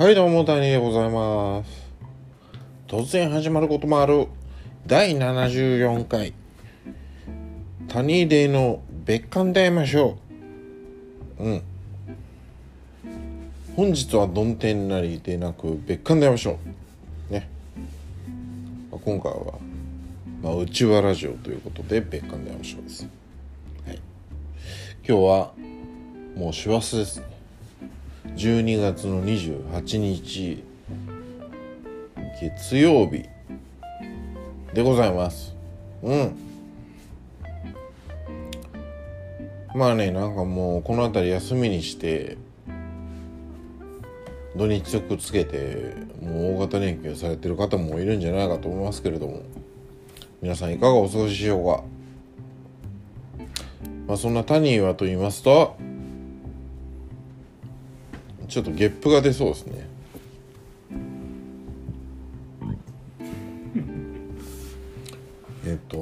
はいどうも谷でございます。突然始まることもある。第74回。谷デーの別館で会いましょう。うん。本日はどん天なりでなく別館で会いましょう。ね。ま今回はまあ、うちわラジオということで別館で会いましょうです、はい、今日はもう師走ですね。12月の28日月曜日でございます。うん。まあねなんかもうこの辺り休みにして土日くつけてもう大型連休されてる方もいるんじゃないかと思いますけれども。皆さんいかがお過ごしでしょうか。まあそんなタニーはと言いますとちょっとゲップが出そうですね。えっと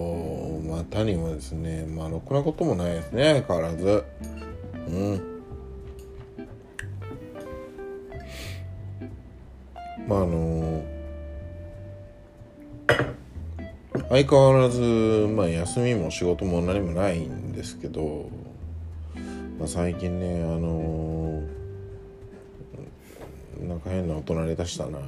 まあ谷もですねまあろくなこともないですね相変わらず。うん。まああの相変わらずまあ休みも仕事も何もないんですけど、まあ、最近ねあのーなんか変な大人に出したな。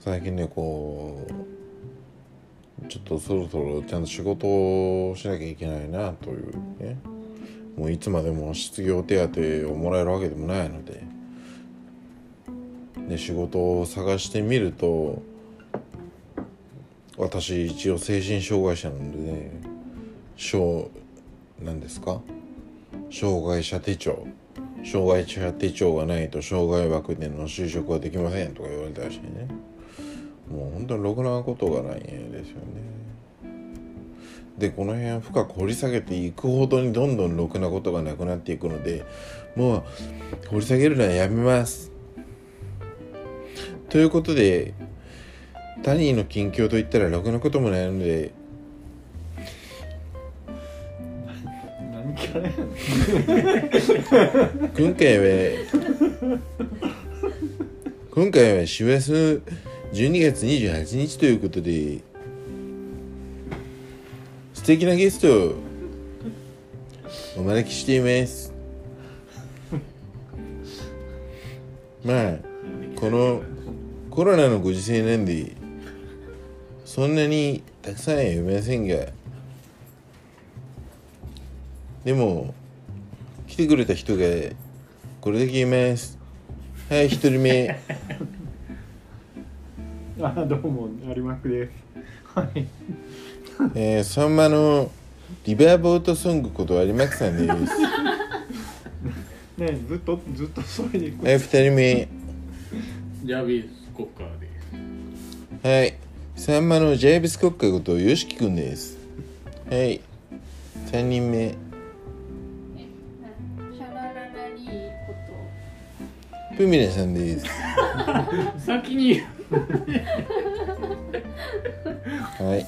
最近ねこうちょっとそろそろちゃんと仕事をしなきゃいけないなというね。もういつまでも失業手当をもらえるわけでもないので。で仕事を探してみると私一応精神障害者なんでね。小何ですか？障害者手帳。障害者手帳がないと障害枠での就職はできませんとか言われたらしいね。もう本当にろくなことがないですよね。でこの辺深く掘り下げていくほどにどんどんろくなことがなくなっていくのでもう掘り下げるのはやめます。ということで他人の近況といったらろくなこともないので今回は今回は師走12月28日ということで素敵なゲストお招きしています。まあこのコロナのご時世なんでそんなにたくさんは読めませんがでも来てくれた人がこれだけ言います。はい一人目。あどうも有馬区です。はい。えー、さんまのリバーボートソングこと有馬区さんです。ねずっとずっとそれではい二人目。ジャービス・コッカーです。はい。さんまのジャービス・コッカーことよしきくんです。はい。三人目プミレさんです。先にはい。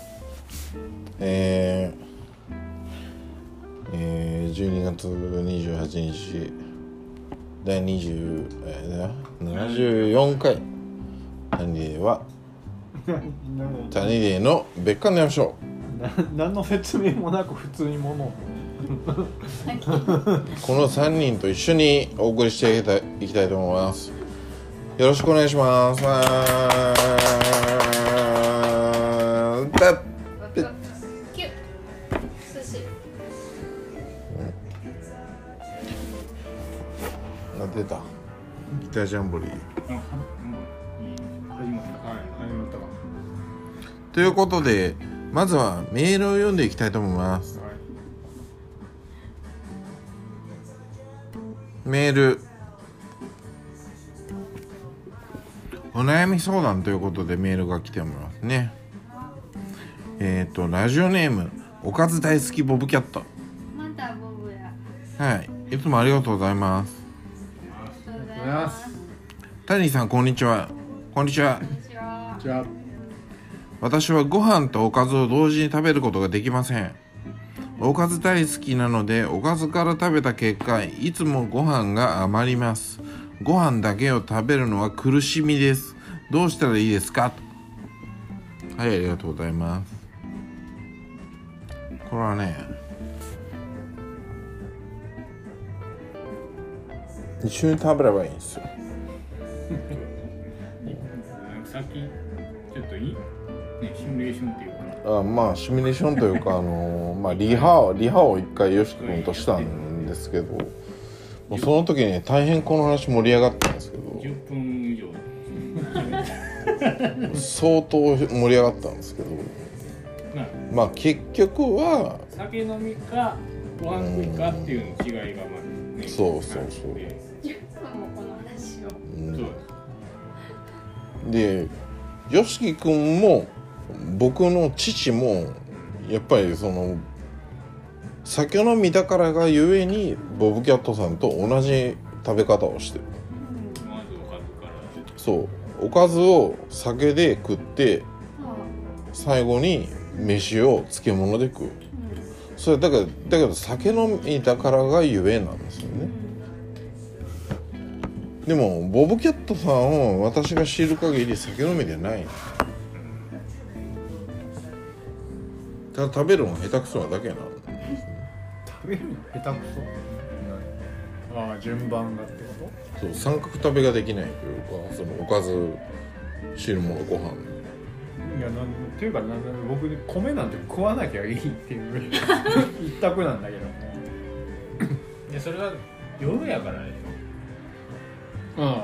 えー、えー、12月28日第20、えー、74回谷では 谷での別館でやりましょう。何の説明もなく普通にものこの3人と一緒にお送りしていきたいいきたいと思います。よろしくお願いします。な出た。ギタージャンボリー。ということでまずはメールを読んでいきたいと思いますメール。お悩み相談ということでメールが来ておりますね。えっ、ー、とラジオネームおかず大好きボブキャット。またボブや。はい。いつもありがとうございます。ありがとうございます。タニーさんこんにちは。こんにちは。私はご飯とおかずを同時に食べることができませんおかず大好きなのでおかずから食べた結果いつもご飯が余ります。ご飯だけを食べるのは苦しみです。どうしたらいいですか？はいありがとうございます。これはね一緒に食べればいいんですよ。さっきちょっといい、ね、シミュレーションっていうあまあシミュレーションというかあのまあリハリハを一回よしき君としたんですけどもうその時に大変この話盛り上がったんですけど10分以上。相当盛り上がったんですけどまあまあ結局は酒飲みかご飯食いかっていうの違いがまあ、ね、そうそうそう。あって10分もこの話を。うん。そうで YOSHIKI 君も僕の父もやっぱりその酒飲みだからがゆえにボブキャットさんと同じ食べ方をしてる。そう。おかずを酒で食って最後に飯を漬物で食う。それだからだけど酒飲みだからがゆえなんですよね。でもボブキャットさんを私が知る限り酒飲みでない。ただ食べるの下手くそなだけな。の食べるの下手くそああ順番がってこそう三角食べができないというかそのおかず汁物ご飯。といやなんていうかなん僕米なんて食わなきゃいいっていう一択なんだけども。でそれは夜やからでしょ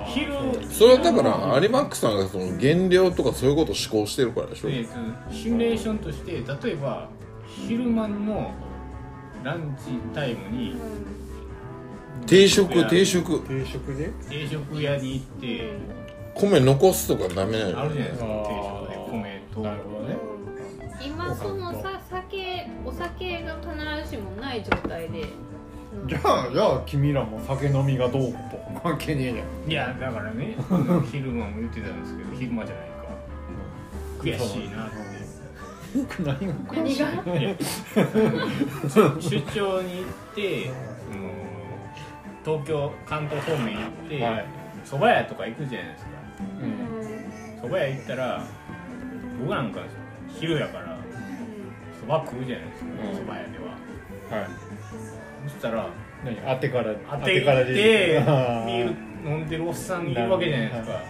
昼それはだから有馬区さんがその減量とかそういうことを思考してるからでしょ、えシミュレーションとして例えば昼間のランチタイムに定食定食定食で定食屋に行って米残すとかダメなのあるじゃないですか定食で米となるほどね。今そのさ酒お酒が必ずしもない状態でじゃあじゃあ君らも酒飲みがどうと。関係ねえじゃん。いやだからね 昼間も言ってたんですけど昼間じゃないか。悔しいな。って何が何がい。や出張に行ってその東京関東方面行ってはい。蕎麦屋とか行くじゃないですか。うん。蕎麦屋行ったら僕なんか昼やから蕎麦食うじゃないですかうん。蕎麦屋では。はいそしたら何？当てから当てからでビあーール飲んでるおっさんいるわけじゃないですか。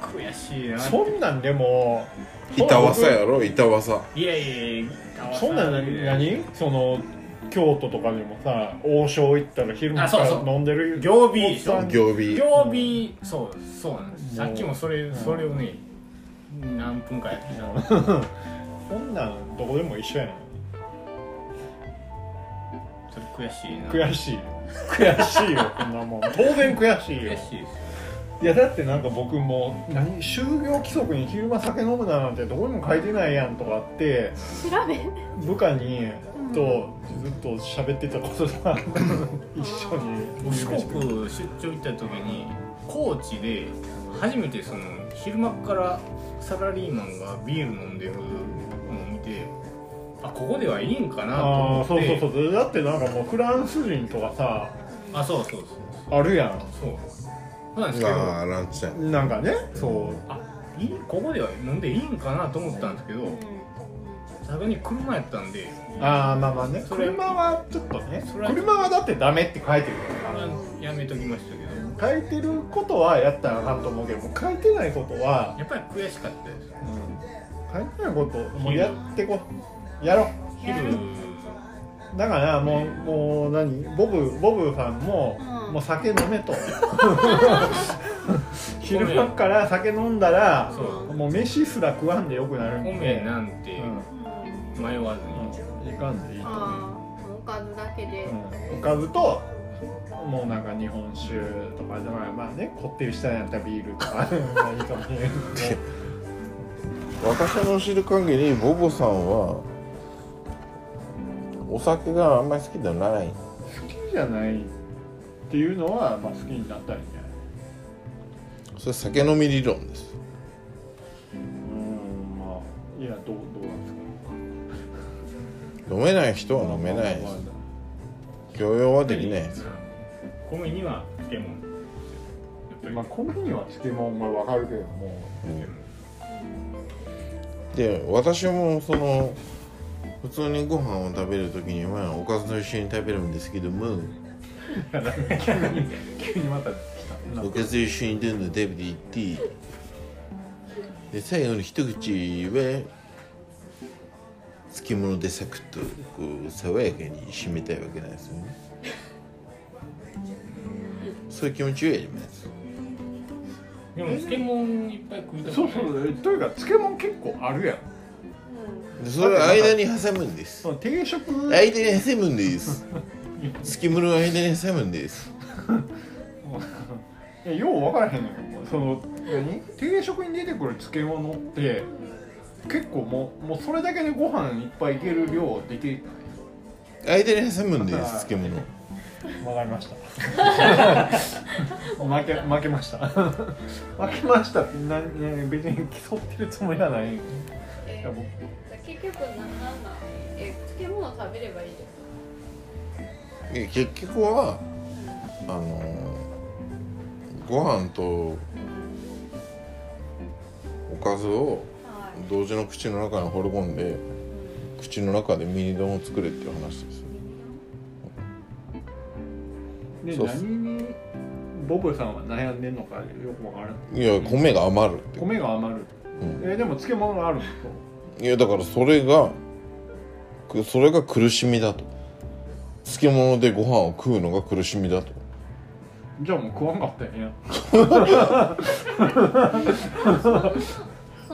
悔しいな。そんなんでも板わさやろ？板わさ。いやいやいやそんなん何？何その京都とかでもさ王将行ったら昼間かあそうそう。ら飲んでる行儀でしょ？おっさん。行儀曜日そうそうなんです。さっきもそれうん。それをね何分かやってた そんなんどこでも一緒やねん悔しいな。悔しい。悔しいよ こんなもん。当然悔しいよ。悔しいです。いやだってなんか僕も何就業規則に昼間酒飲むななんてどこにも書いてないやんとかって調べ部下にとずっと喋ってたことが 一緒に。四国出張行った時に高知で初めてその昼間からサラリーマンがビール飲んでるのを見てあここではいいんかなとあ思って。あそうそうそう。だってなんかもうフランス人とかさあそうそうそうあるやん。そう。そうなんですけど。ああランチタイムなんかねそう。あいいここでは飲んでいいんかなと思ったんですけどさすがに車やったんで。ああまあまあね。それ車はちょっとねそれは車はだってダメって書いてる。からやめときましたけど。書いてることはやったらあかんと思うけどもう書いてないことは、やっぱり悔しかったです。書いてないこともうやってこやろう。昼。だからもうもう何？ボブボブさんも、うん。もう酒飲めと。昼間から酒飲んだらもう飯すら食わんでよくなるんで。米なんてう迷わずに。ん、いかんでいいと。おかずだけで。うん、おかずともうなんか日本酒とかでまあまあねこってりしたんやったらビールとか。まあいいかもしれないけど私の知る限りボボさんはお酒があんまり好きではない。好きじゃないっていうのは、まあ、好きになったらいいんじゃない？それ酒飲み理論です。うんまあいやどうどうなんですか？飲めない人は飲めないです。許容はできない。です米には漬物まあ米には漬物がわかるけどもで私もその普通にご飯を食べる時にはおかずと一緒に食べるんですけども急に急にまた来たおかずと一緒にどんどん食べていってで最後の一口は漬物でサクッとこう爽やかに締めたいわけなんですよね。そういう気持ちをやります。でも漬物いっぱい食いたくそうそうというか漬物結構あるやん。でそれを間に挟むんです。その定食。間に挟むんです。漬物を間に挟むんです。いやよう分からへんのよその何？定食に出てくる漬物って結構もうもうそれだけでご飯いっぱいいける量でき間に挟むんです漬物。わかりました。負け負けました。負けましたって別に競ってるつもりはない。えや僕結局なんなんなん？え漬物食べればいいじで結局はあのご飯とおかずを同時の口の中に放り込んで口の中でミニ丼を作れっていう話ですで何にボブさんは悩んでんのかよくわからん。いや米が余る米が余る、うん。えでも漬物があるんですいやだからそれがくそれが苦しみだと。漬物でご飯を食うのが苦しみだと。じゃあもう食わんかったんや。そ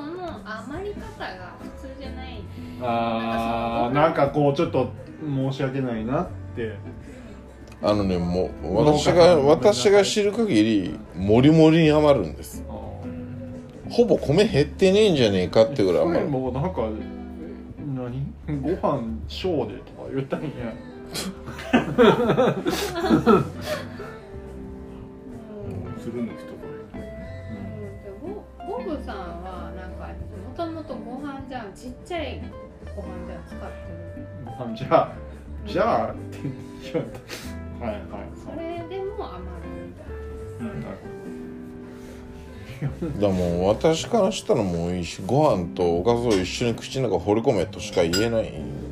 の余り方が普通じゃない。あーなんかこうちょっと申し訳ないなって。あのねもう私が私が知る限りもりもりに余るんですほぼ米減ってねえんじゃねえかってぐらいそれ余るもうなんか何？ご飯小でとか言ったんや。するの一ボボブさんはなんかもともとご飯じゃんちっちゃいご飯じゃん使ってる。あじゃあじゃあって言われた。はいはいそれでも余るみたい言うんなるだからもう私からしたらもういいしご飯とおかずを一緒に口の中放り込めとしか言えない。うん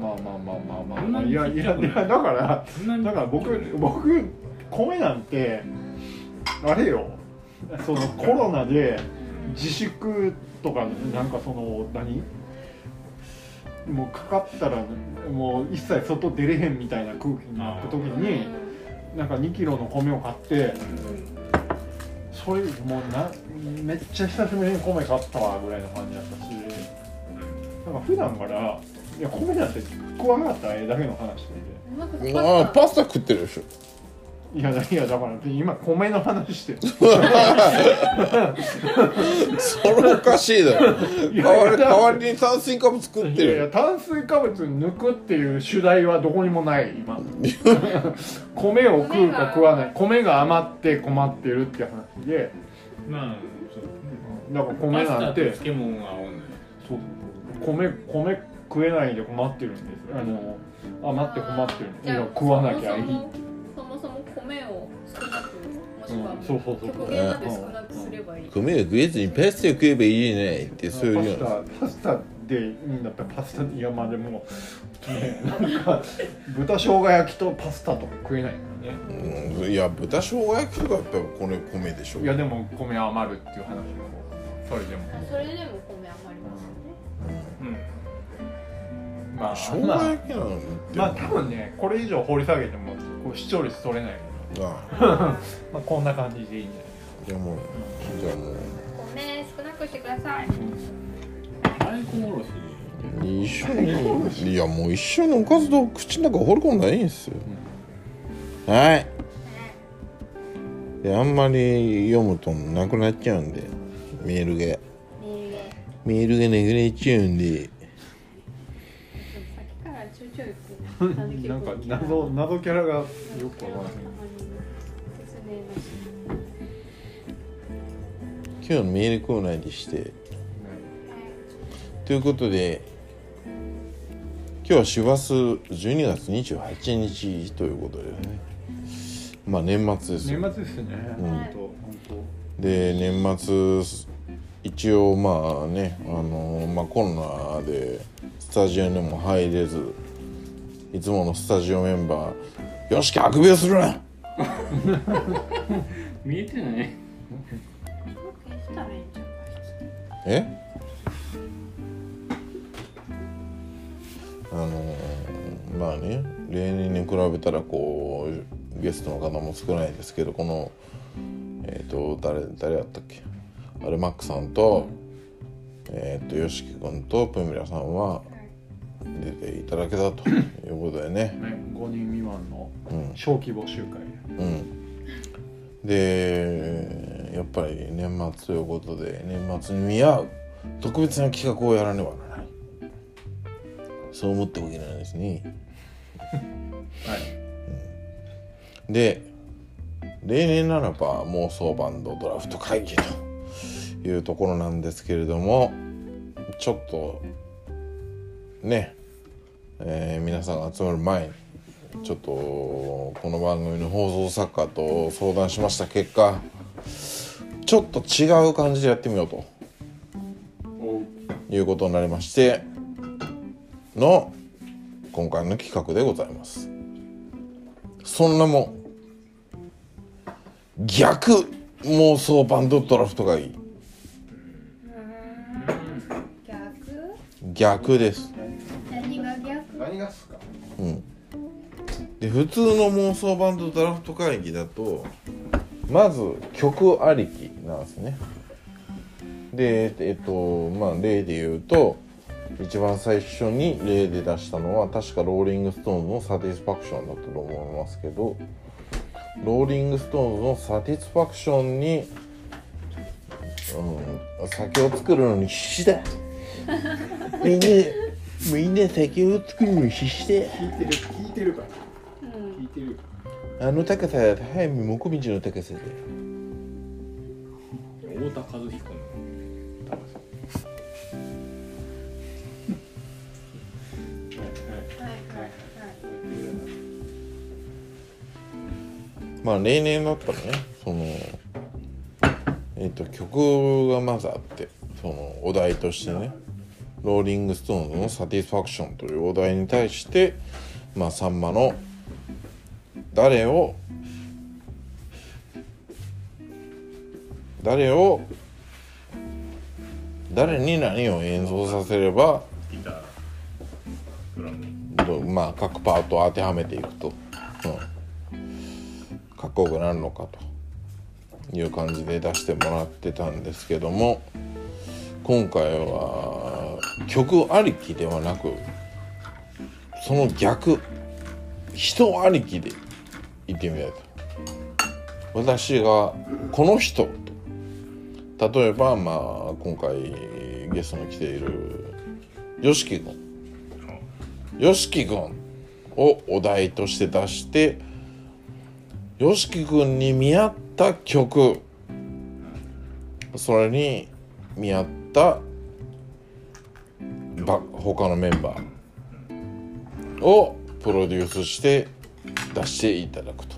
まあまあまあまあまあ、まあ、いやいやいやだからだから僕僕米なんてあれよ。そのコロナで自粛とかなんかその何？もうかかったらもう一切外出れへんみたいな空気になった時になんか2キロの米を買ってそれもうなめっちゃ久しぶりに米買ったわぐらいの感じだったし。なんか普段からいや米なんて食わなかったらええだけの話で。うまくああパスタ食ってるでしょ。いやいやだから今米の話してる。それおかしいだろ。代わり代わりに炭水化物食っていやいやる炭水化物抜くっていう主題はどこにもない今。米を食うか食わない。米が余って困ってるって話で。まあそうだから米パスタとなんて漬物が合うんだよそう。米米食えないで困ってるんです。あの余って困ってる。いや食わなきゃいいそもそも米を少なくもしくはうんそうそうそう極限まで少なくすればいい。米を食えずにパスタを食えばいいじゃないってそういうパよス。タパスタでいいんだったらパスタいやまあでも、ね、なんか豚生姜焼きとパスタとか食えないからね。うんいや豚生姜焼きとかやっぱりこれ米でしょ。いやでも米余るっていう話もそれでも。それでも米余りますよね。うん。まあ生姜まあ焼きなんて。まあ多分ねこれ以上掘り下げてもこう視聴率取れないあ まあこんな感じでいいんじじゃあもうじゃあもう米少なくしてください。大根おろしで。一緒にいやもう一緒におかずと口の中放り込んだらいいんですよ、はい。であんまり読むとなくなっちゃうんでメールがメールで。メールがなくなっちゃうんで。でもさっきからちょいちょいこうゃんな。んか謎謎キャラがよくわからない今日のメールコーナーでして。ということで今日は師走12月28日ということでね。まあ年末ですよ。年末ですね。うん。本当本で年末一応まあねあのまあコロナでスタジオにも入れずいつものスタジオメンバー「よしきあくびをするな! 見えてない。消したらいいんじゃん」え？あのまあね例年に比べたらこうゲストの方も少ないですけどこのえっ、と誰誰やったっけ？あれマックさんとえっ、と YOSHIKI 君とプミラさんは出ていただけたということでね。当ね5人未満のうん。小規模集会うん。でやっぱり年末ということで年末に見合う特別な企画をやらねばならない。そう思っておけないですね。はい。で例年ならば妄想バンドドラフト会議というところなんですけれどもちょっとね、えー皆さんが集まる前にちょっとこの番組の放送作家と相談しました結果ちょっと違う感じでやってみようということになりましての今回の企画でございます。そんなもん。逆妄想バンドドラフト会議逆？逆です。何が逆？何がっすか？うん。で普通の妄想バンドドラフト会議だとまず曲ありきなんですね。でえっとまあ例で言うと一番最初に例で出したのは確かローリング・ストーンズの「サティスファクション」だったと思いますけどローリング・ストーンズの「サティスファクションに」うん、酒を作るのに必死だ みんなみんな酒を作るのに必死だ聞いてる聞いてるから。うん。聞いてるあの高さ早見もこみちの高さで太田和彦のまあ例年だったらねそのえっ、と曲がまずあってそのお題としてねローリング・ストーンズの「サティスファクション」というお題に対してまあサンマの誰を誰を誰に何を演奏させればまあ各パートを当てはめていくと、うん、かっこよくなるのかという感じで出してもらってたんですけども今回は曲ありきではなくその逆人ありきで言ってみたいと。私がこの人と例えばまあ今回ゲストに来ている YOSHIKI 君。YOSHIKI 君をお題として出して YOSHIKI 君に見合った曲。それに見合ったば他のメンバー。をプロデュースして出していただくと。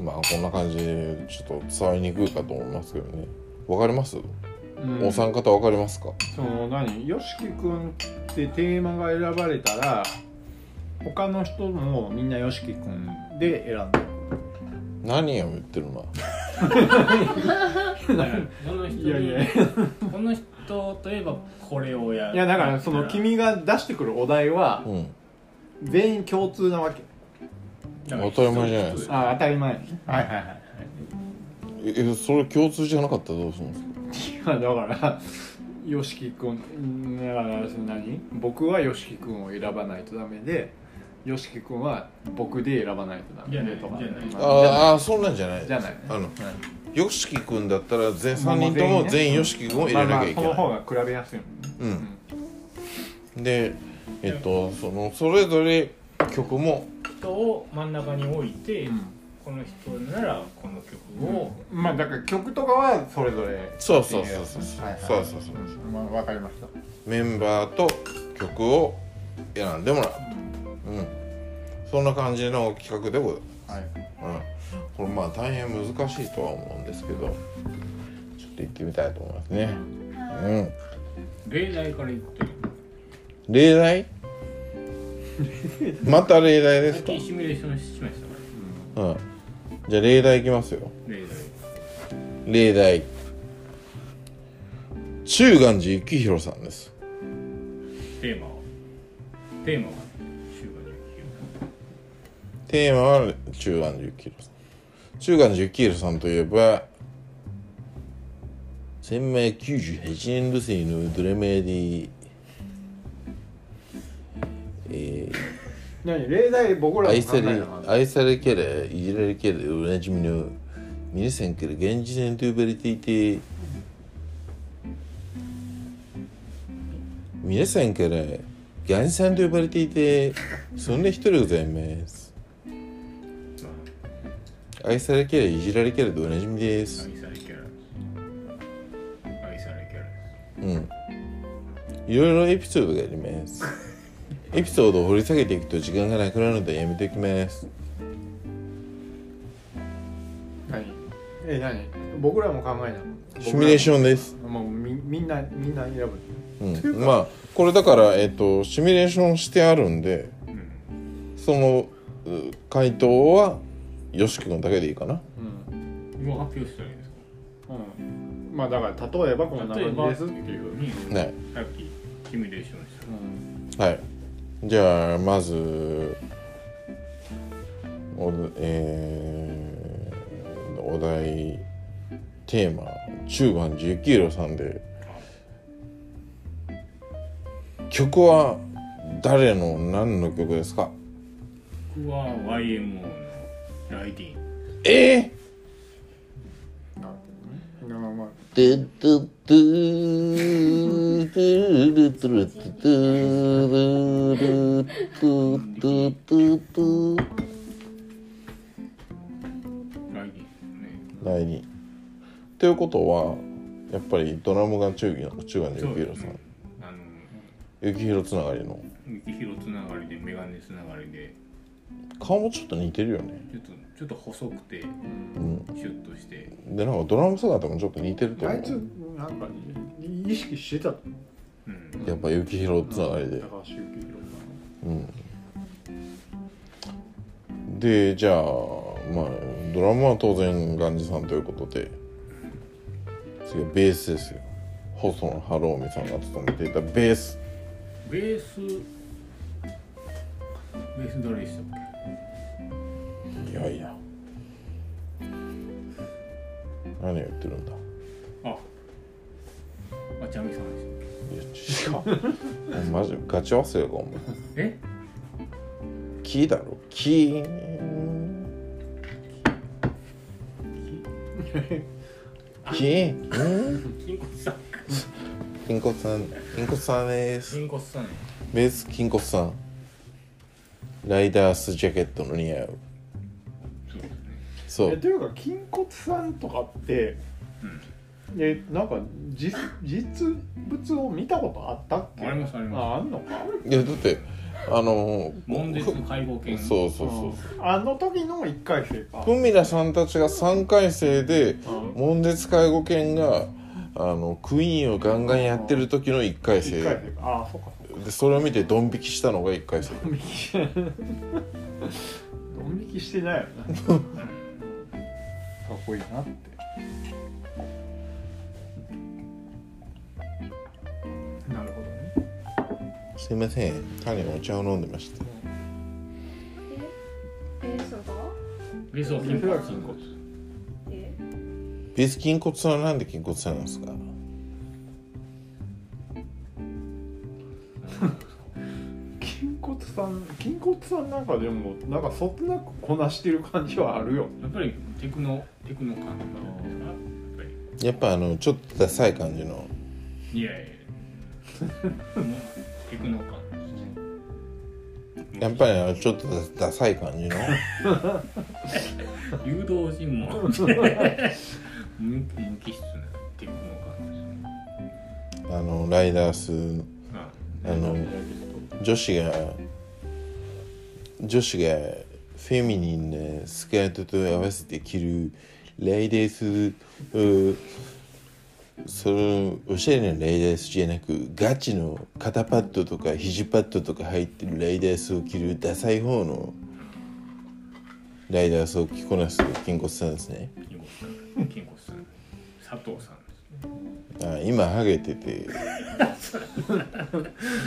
まあこんな感じでちょっと伝わりにくいかと思いますけどね。わかります、うん。お三方わかりますか？その何？YOSHIKI 君ってテーマが選ばれたら他の人もみんな YOSHIKI 君で選んで何を言ってるなこ の人にいやいや。この人といえばこれをやいやだからその君が出してくるお題はうん。全員共通なわけ。当たり前じゃないですあ当たり前。はいはいはいえそれ共通じゃなかったらどうするんですか？いやだから YOSHIKI 君だから何？僕は YOSHIKI 君を選ばないとダメで YOSHIKI 君は僕で選ばないとダメでとか。あああそんなんじゃないじゃない。あのはい。よしき君だったら全3人とも全員よしき君を入れなきゃいけない、まあまあその方が比べやすいもんね。うん。でえっとそのそれぞれ曲も人を真ん中に置いて、うんこの人ならこの曲を、まあだから曲とかはそれぞれそうそうそうそうはいはいそうそうそううんまあわかりましたメンバーと曲を選んでもらう、うん、そんな感じの企画でございはいます、うん、これまあ大変難しいとは思うんですけどちょっと行ってみたいと思いますねうん例題から言ってる例題また例題ですか最近シミュレーションしましたかうんじゃあ例題いきますよ。ら例題。例題中元寺幸宏さんです。テーマは？テーマはテーマは中元寺幸宏さん。中元寺幸宏さんといえば1998年度生のドラマでえ何？例題僕ー、らも愛され愛されキャラいじられキャラでおなじみの皆さんから現時点と呼ばれていて皆さんからガンさんと呼ばれていてそんな人でございます。愛されキャラいじられキャラでおなじみです。愛されキャラ。愛されキャラ。うん。いろいろエピソードがありますエピソードを掘り下げていくと時間がなくなるのでやめておきます。何？え何？僕らも考えなシミュレーショョンです。ンもうみみんなみんな選ぶ。うん、まあこれだから、えっとシミュレーションしてあるんでうん。そのう回答はよし君だけでいいかな。うん。もう発表したらいいですか？うん。まあだから例えばこんな感じですっていう、にねさっきシミュレーションした。うんはいじゃあまずお,、えーお題テーマ中盤19キロさんで。曲は誰の何の曲ですか？僕は YMO のライディンえーゥトゥトゥトゥルトゥルトゥトゥルトゥトゥトゥトゥライディンね第二ということはやっぱりドラムが中義の中元の幸宏さん幸宏つながりの。雪広つながりでメガネつながりで。顔もちょっと似てるよね。ちょっとちょっと細くてうん。シュッとして。でなんかドラム姿もちょっと似てると思あいつうなんか意識してた。うん。やっぱ幸宏つながりで。高橋幸宏うん。でじゃあまあドラムは当然ガンジさんということで。次はベースですよ。細野晴臣さんが務めていたベース。ベースベース誰でしたっいやいや何を言ってるんだ？けあ。あちゃみさんでしたっいや違う。マジガチ忘れかお前。けえ？キーだろ。キー。キー？ん金骨さん。金骨さん。金骨さんです。金骨さん。ねベース金骨さん。ライダースジャケットの似合うそう。えというか筋骨さんとかってうん。えなんか実実物を見たことあったっけ？ありますあります。ああんのか？いやだってあの門絶介護犬。そうそうそうう。ん。あの時の1回生か。ふみらさんたちが3回生でうん。門絶介護犬があのクイーンをガンガンやってる時の1回一生回生か。ああそうかそうか。でそれを見てドン引きしたのが1回生。ドン引き。ドン引きしてないよな かっこいいなって。なるほどね。すいません。種お茶を飲んでました。え？ー、そうか。ベースは金骨えベース筋骨さんはなんで筋骨さんなんですか筋骨さん筋骨さんなんかでもなんかそつなくこなしてる感じはあるよ。やっぱりテクノテクノ感なんですかやっぱり。やっぱあのちょっとダサい感じの。いやいや。テクノ感やっぱりあのちょっとダダサい感じの。誘導尋問。無無機質なテクノ感ですねあのライダース。ああの女子が女子がフェミニンなスカートと合わせて着るレイデースうそのおしゃれなレイデースじゃなくガチの肩パッドとか肘パッドとか入ってるレイデースを着るダサい方のライダースを着こなす金骨さんですね。金子さん佐藤さんですね。あ今ハゲてて。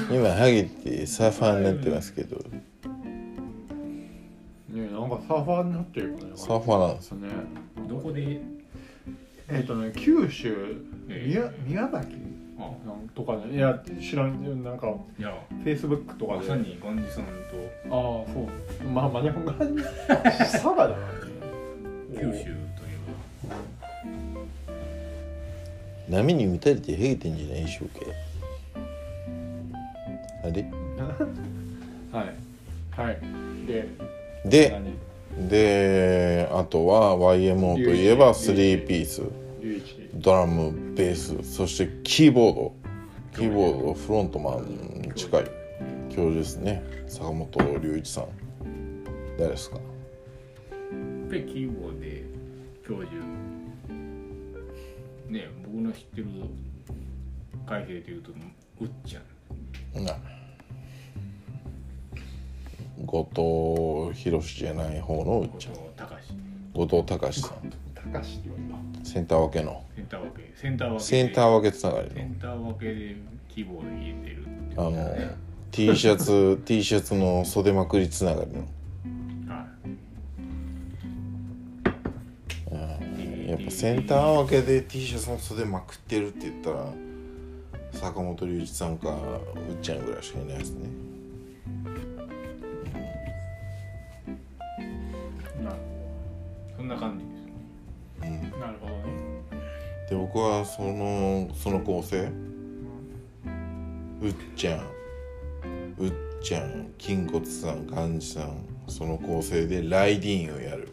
今ハゲてサーファーになってますけどねなんかサーファーになってるよね。サーファーなんですね。どこで？えっ、とね九州え宮宮崎あなんとかね。いや知らんなんかいや。フェイスブックとかで。まさにガンジさんと。ああそう。まあまあでもが佐賀だな九州といえ波に打たれてヘゲてんじゃないでしょうかあれ？はい。はい。でで何であとは YMO といえば3ピース。ドラムベース。そしてキーボード。キーボードフロントマンに近い。教授ですね。坂本龍一さん。誰ですか？キーボードで教授。ね僕の知ってる海兵でいうとうっちゃん。な後藤博じゃない方のうっちゃん。後藤隆。さん。高志って言わセンター分けの。センター分け。センター分けで。センター分けつながりの。センター分けでキーボード入れてるってあの T シャツ T シャツの袖まくりつながりの。はい。やっぱセンター分けで T シャツの袖まくってるって言ったら坂本龍一さんかうっちゃんぐらいしかいないですねそんな感じですね、うん、なるほどねで僕はそのその構成、うっちゃん。うっちゃん金骨さんガンさんその構成でライディーンをやる。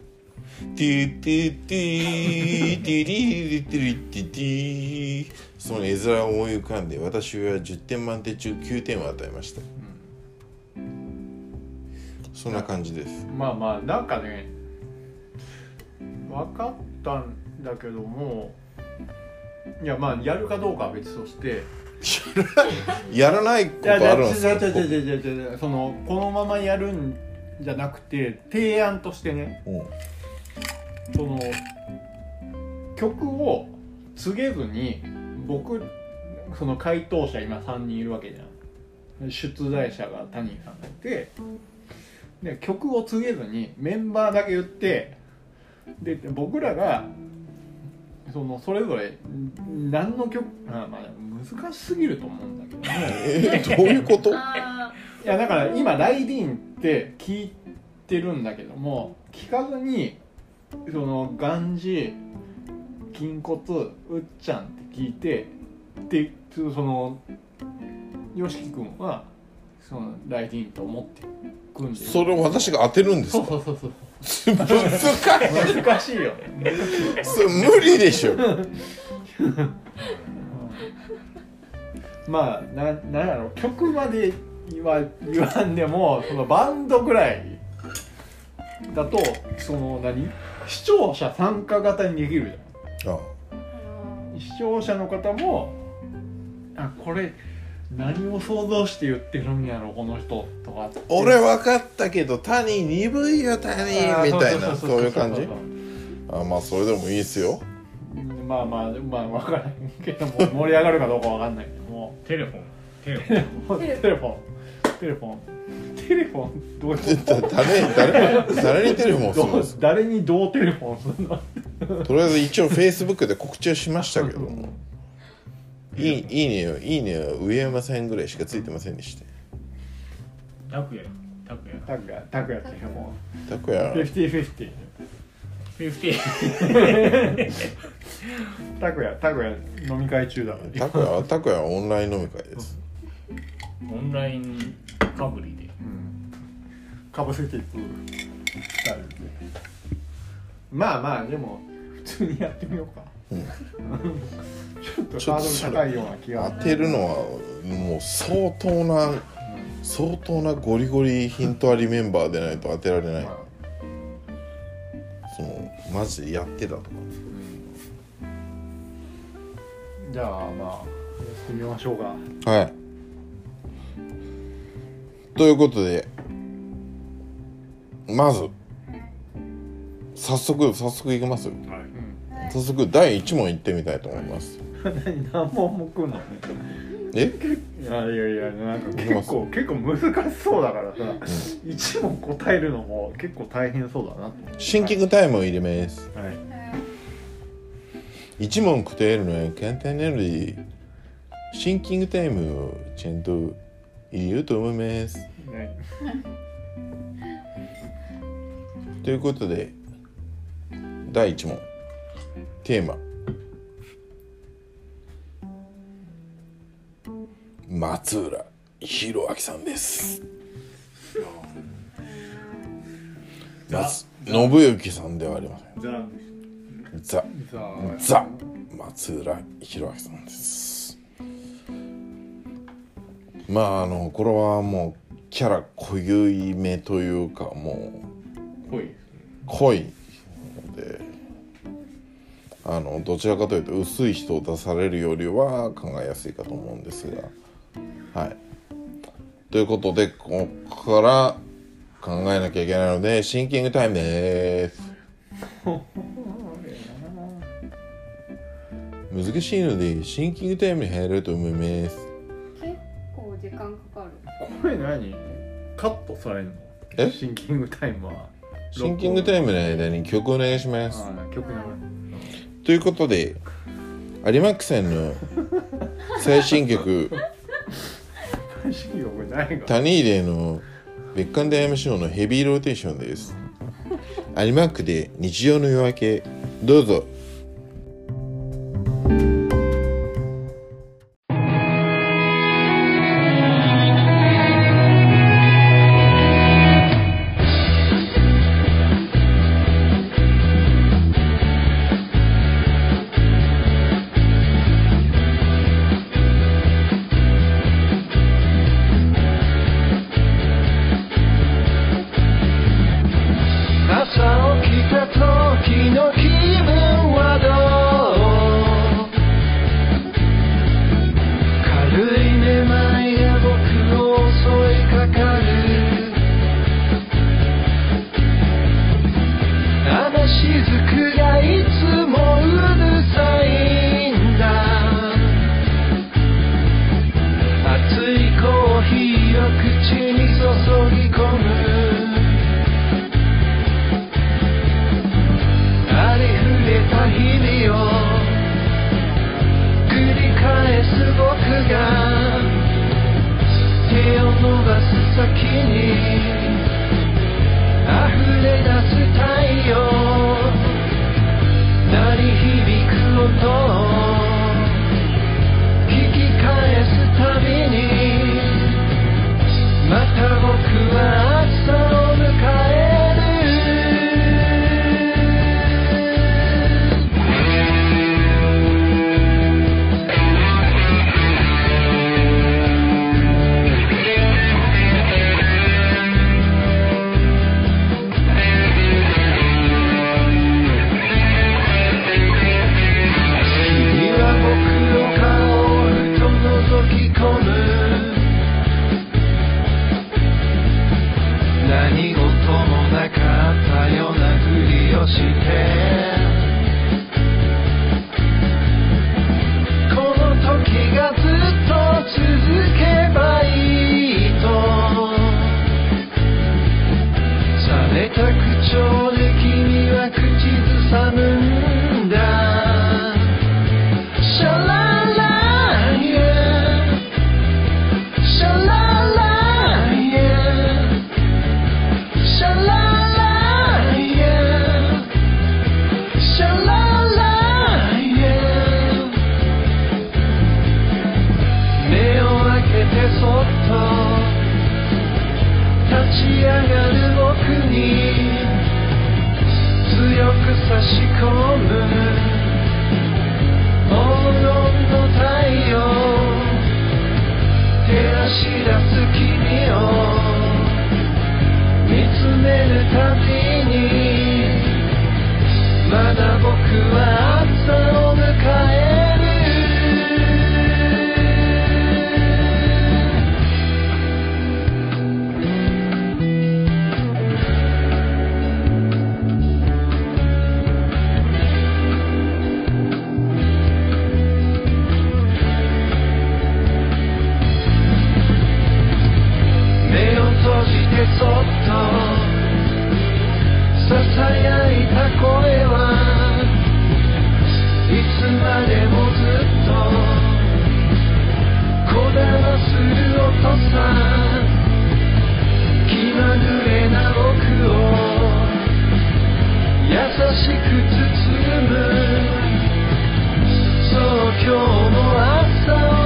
ティーティーティーティリティリティティその絵面を思い浮かんで私は10点満点中9点を与えました、うん、そんな感じですまあまあなんかね分かったんだけどもいやまあやるかどうかは別として。やらないことあるんですか？そのこのままやるんじゃなくて提案としてねうんその曲を告げずに僕その回答者今3人いるわけじゃん出題者が谷さんがいてで曲を告げずにメンバーだけ言ってで僕らがそのそれぞれん何の曲あまあ難しすぎると思うんだけどもえどういうこと？あいやだから今ライディーンって聞いてるんだけども聞かずにそのガンジ筋骨うっちゃんって聞いてでその YOSHIKI 君はそのライディーンと思って組んで。るそれを私が当てるんですそうかそうそうそう難しい難しいよ。ねそれ無理でしょ。まあななんやろ。曲まで言わ言わんでもそのバンドぐらいだとその何？視聴者参加型にできるじゃん。あ。視聴者の方もあこれ何を想像して言ってるんやろこの人。とかって。俺分かったけど谷鈍いよ谷みたいな。そそういう感じ？あまあそれでもいいですよ。うんまあまあまあ分からんけども盛り上がるかどうか分かんないけどもテレフォン。テレフォン。テレフォン。テレフォン。テレフォン。どういうこだ誰誰誰にテレフォンするんですか誰にどうテレフォンするの？とりあえず一応フェイスブックで告知はしましたけど。も いいいいねよいいねは上山さんぐらいしかついてませんでした拓也。拓也。タクヤタクヤテレフォンたこやフィフティフィフティフィフティタクヤタクヤ飲み会中だからたこやたこやはオンライン飲み会です。オンラインかぶりで。うん。かぶせていくスタイルで。まあまあでも普通にやってみようか、うんちょっとハードル高いような気が。当てるのはもう相当な相当なゴリゴリヒントありメンバーでないと当てられない。そのマジでやってたとか。じゃあまあやってみましょうか。はい。ということでまず早速早速いきますよ。はい早速第1問いってみたいと思います。何何問も来んの？ねえ？いやいやいやなんか結構結構難しそうだからさ、一問答えるのも結構大変そうだなシンキングタイムを入れます。はい。1問答えるのは簡単なのでシンキングタイムをちゃんと入れようと思います。ね。ということで第1問テーマ。松浦弘明さんです。松信之さんではありません。ザ。さあザ。松浦弘明さんです。まああのこれはもうキャラ濃ゆいめというかもうほい。濃いのであのどちらかというと薄い人を出されるよりは考えやすいかと思うんですが。はい。ということでここから考えなきゃいけないのでシンキングタイムです。難しいのでシンキングタイムに入ろうと思います。結構時間かかる。これ何？カットされるの？え？シンキングタイムは。シンキングタイムの間に曲お願いします。あ曲流ということで有馬区さんの最新曲れシンキングないがタニーレの別館で MC のヘビーローテーションです。有馬区で日常の夜明けどうぞ朝起きた時のす先今日も朝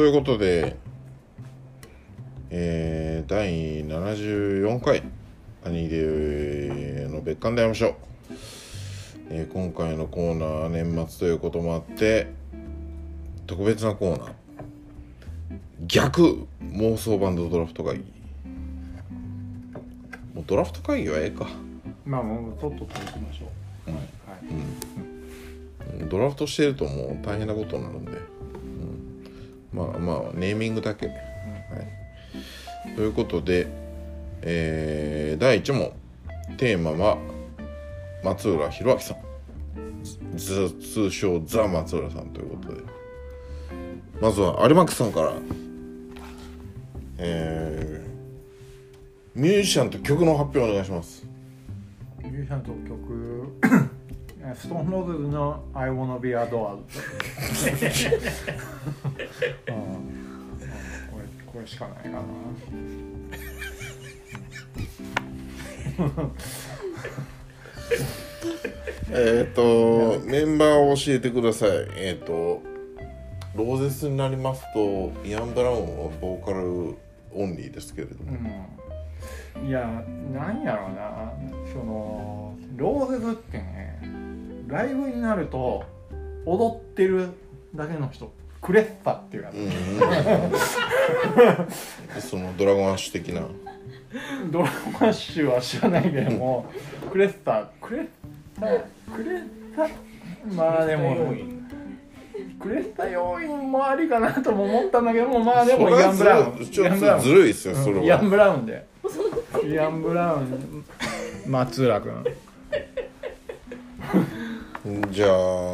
ということでえー、第74回「兄での別館で会いましょう」えー今回のコーナーは年末ということもあって特別なコーナー。逆妄想バンドドラフト会議。もうドラフト会議はええか。まあもうとっとと行きましょう、はい。ドラフトしてるともう大変なことになるんで、うんまあまあネーミングだけ、はい、ということで、えー第1問。テーマは松浦弘明さん。ず通称ザ・松浦さんということで。まずは有馬区さんから。えーミュージシャンと曲の発表お願いします。ミュージシャンと曲ストーンローズの「I wanna be adored」うん。これこれしかないかな。えっ、とメンバーを教えてください。えっ、とローゼスになりますとイアン・ブラウンはボーカルオンリーですけれども、うん、いやなんやろうな。そのローゼズってねライブになると踊ってるだけの人クレッサっていうやつ、うん。そのドラゴンアッシュ的な。ドラゴンアッシュは知らないけどもクレッサクレッサクレッサまあでもクレッサ要因もありかなとも思ったんだけどもまあでもイアン・ブラウン。ちょっとずるいっすよそれは。イアン・ブラウンで。イアン・ブラウン。松浦君じゃあ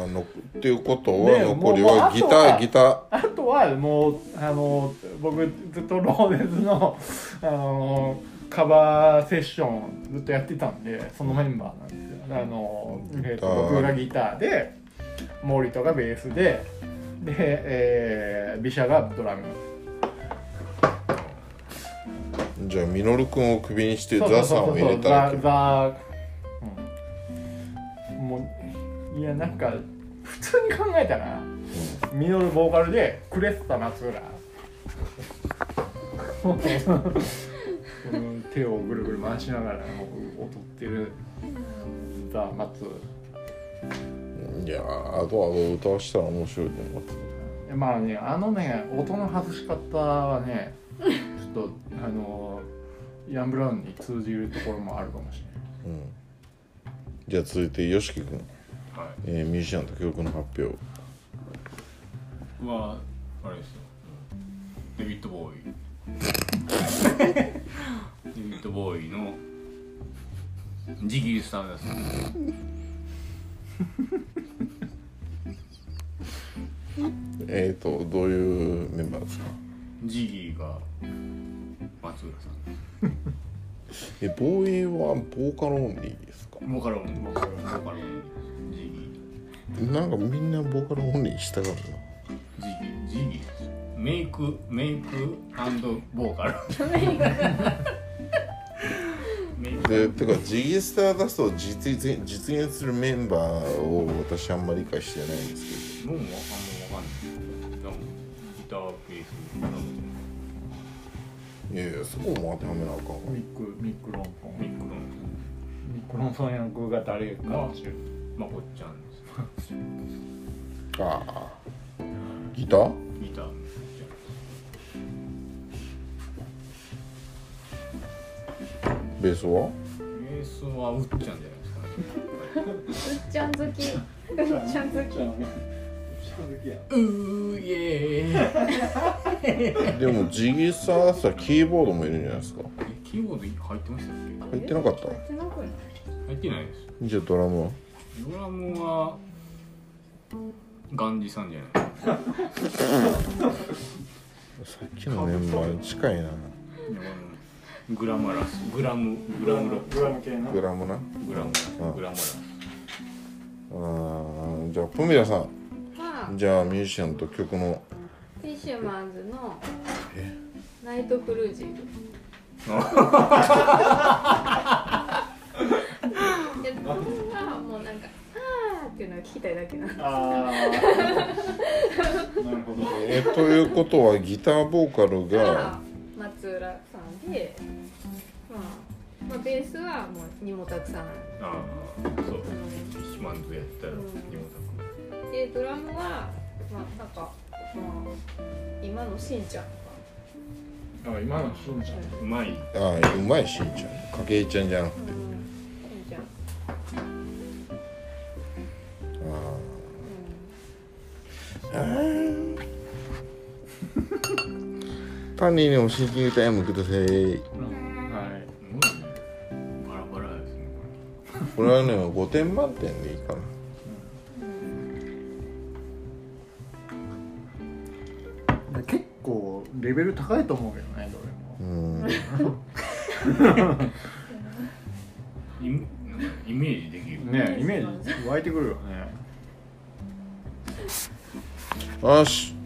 のっていうことはね残りはギターギター。あとはもうあの僕ずっとローデズのあのカバーセッションずっとやってたんでそのメンバーなんですよ。あの、えーと僕がギターでモリトがベースでで、えービシャがドラム。じゃあミノル君をクビにしてザさんを入れたらザやなんか普通に考えたら、ミノルボーカルでクレッサ松浦。うん手をぐるぐる回しながら踊ってるザ松いやーあとは歌わしたら面白いと思って。まあねあのね音の外し方はねちょっとあのヤン・ブラウンに通じるところもあるかもしれない。うん。じゃあ続いて YOSHIKI 君、はえーミュージシャンと曲の発表。いはあれですよ。デビッド・ボーイ。デビッド・ボーイのジギースターダスト。えっ、とどういうメンバーですか？ジギーが松浦さえボーイはボーカルオンリーですボカロンボカロンボカロンジギなんかみんなボーカルオンリしたがるなージギージギー。メイクメイクボーカル。メイクでてかジギースターダストを実現実現するメンバーを私あんまり理解してないんですもうあんま分かんない。でもギターベースいやいやそこも当てはめなあかんわ。ミックミックロンミックロンミックロンソン役が誰かっていう。まこっちゃんです。ああ。ギター？ギター。ベースはベースはうっちゃんじゃないですか。ねうっちゃん好き。うっちゃん好きうーイエーイでもジギースターダストはキーボードもいるんじゃないですか。えキーボード入ってましたっ入ってなかった入ってなくない？け入ってないです。じゃあドラムは？ドラムはガンジさんじゃない。さっきのメンバーに近いな。グラマラス。グラムグラムログラム系な。グラムな？グラム。うんグラマラス。あーじゃあプミラさん。はじゃあミュージシャンと曲の。フィッシュマンズの。え？ナイトクルージング いやこれはもうなんか「あー」っていうのが聞きたいだけなんでああなるほど。えということはギターボーカルが？が松浦さんで、まあ、まあベースはもう二モタクさん。ああそうフィッシュマンズやったらうん。山田でドラムはまあなんか、まあ、今のしんちゃんとか、あ今のしんちゃん。君うまい。ああうまいしんちゃん。筧ちゃんじゃなくてパンニーに教えてみたいもください。バラバラですねこれ。はね5点満点でいいかな。で結構レベル高いと思うけどねどうん。イ メイメージできる。れもねイメージ湧いてくるよね。よし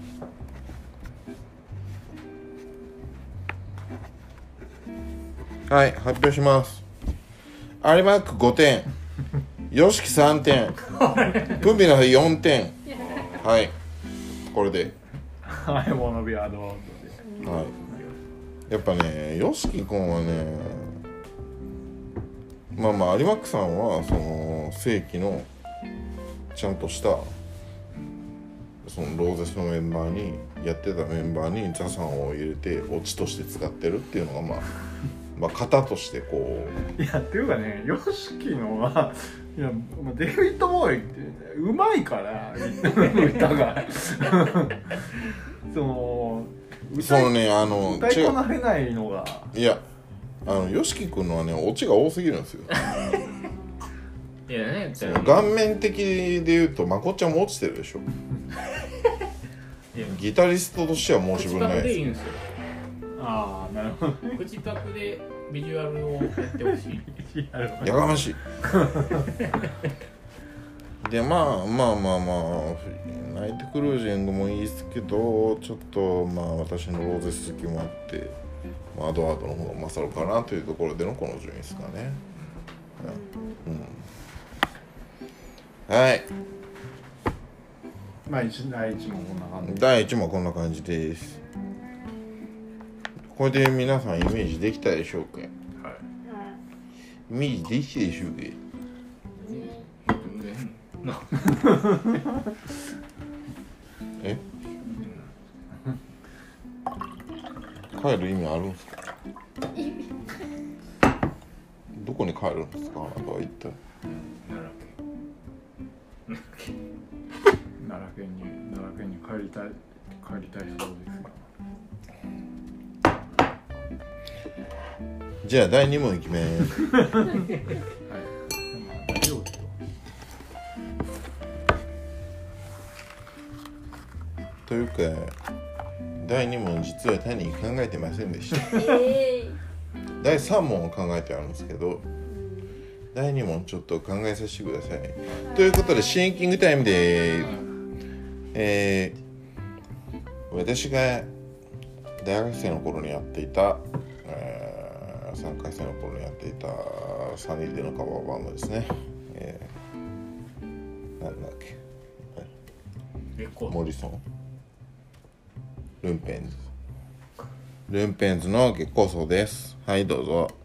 はい発表します。有馬区5点。YOSHIKI 3点。プンビの4点。はい。これで。はいモノビアドローはい。やっぱね YOSHIKI 君はねまあまあ有馬区さんはその正規のちゃんとしたそのローゼスのメンバーにやってたメンバーにザさんを入れてオチとして使ってるっていうのがまあまあ型としてこいやっていうかね YOSHIKI のはいやまあデビッド・ボーイってうまいから歌が。そのそのねあの歌いこなれないのが。いやあの YOSHIKI 君のはねオチが多すぎるんですよ。いやねその顔面的で言うとまこっちゃんも落ちてるでしょ。いや。ギタリストとしては申し分ないですクでいいんですよああなるほど口パクでビジュアルをやってほしい。やかましい。でまあまあまあまあナイトクルージングもいいですけどちょっとまあ私のローゼス好きもあって、まあ、アドワードの方が勝るかなというところでのこの順位ですかね。うん。はい。まあ一第一問こんな感じ。第1問はこんな感じですこれで皆さんイメージできたでしょうか？イメージできたでしょうか？な え？帰る意味あるんですか？どこに帰るんですか？あなたは一体？奈良県に奈良県に帰りたい帰りたいそうですじゃあ第2問いきめというか第2問実は単に考えてませんでした、第3問を考えてあるんですけど第2問ちょっと考えさせてください、ということでシンキングタイムでえー、私が大学生の頃にやっていたえ3回生の頃にやっていたサニーデのカバーバンドですね、えーなんだっけ。モリソンルンペンズ。ルンペンズの月光荘です。はいどうぞ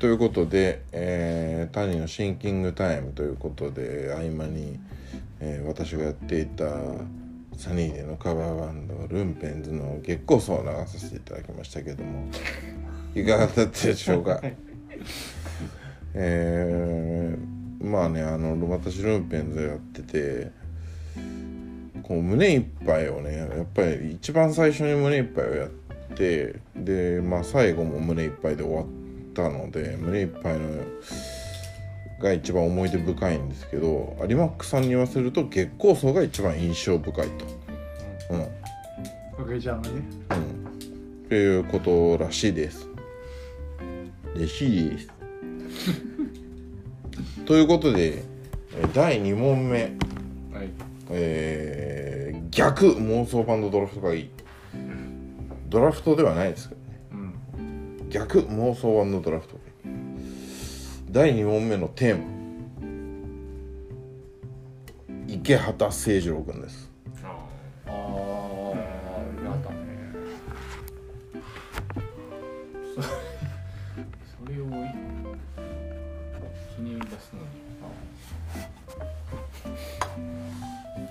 ということで、えー、谷のシンキングタイムということで合間に、えー私がやっていたサニーデのカバーバンドルンペンズの月光荘を流させていただきましたけども いかがだったでしょうか、えーまあねあの私ルンペンズやっててこう胸いっぱいをねやっぱり一番最初に胸いっぱいをやってでまあ最後も胸いっぱいで終わったので胸いっぱいのが一番思い出深いんですけど有馬ックさんに言わせると月光荘が一番印象深いと。うん。かけちゃんがね。うん、ということらしいです。らしいです。ということでえー第2問目、はい。えー逆妄想バンドドラフト会議ドラフトではないです逆妄想バンドドラフト。第2問目のテーマ。池畑誠二郎君です。あああやったねあそれをひねり出すのに。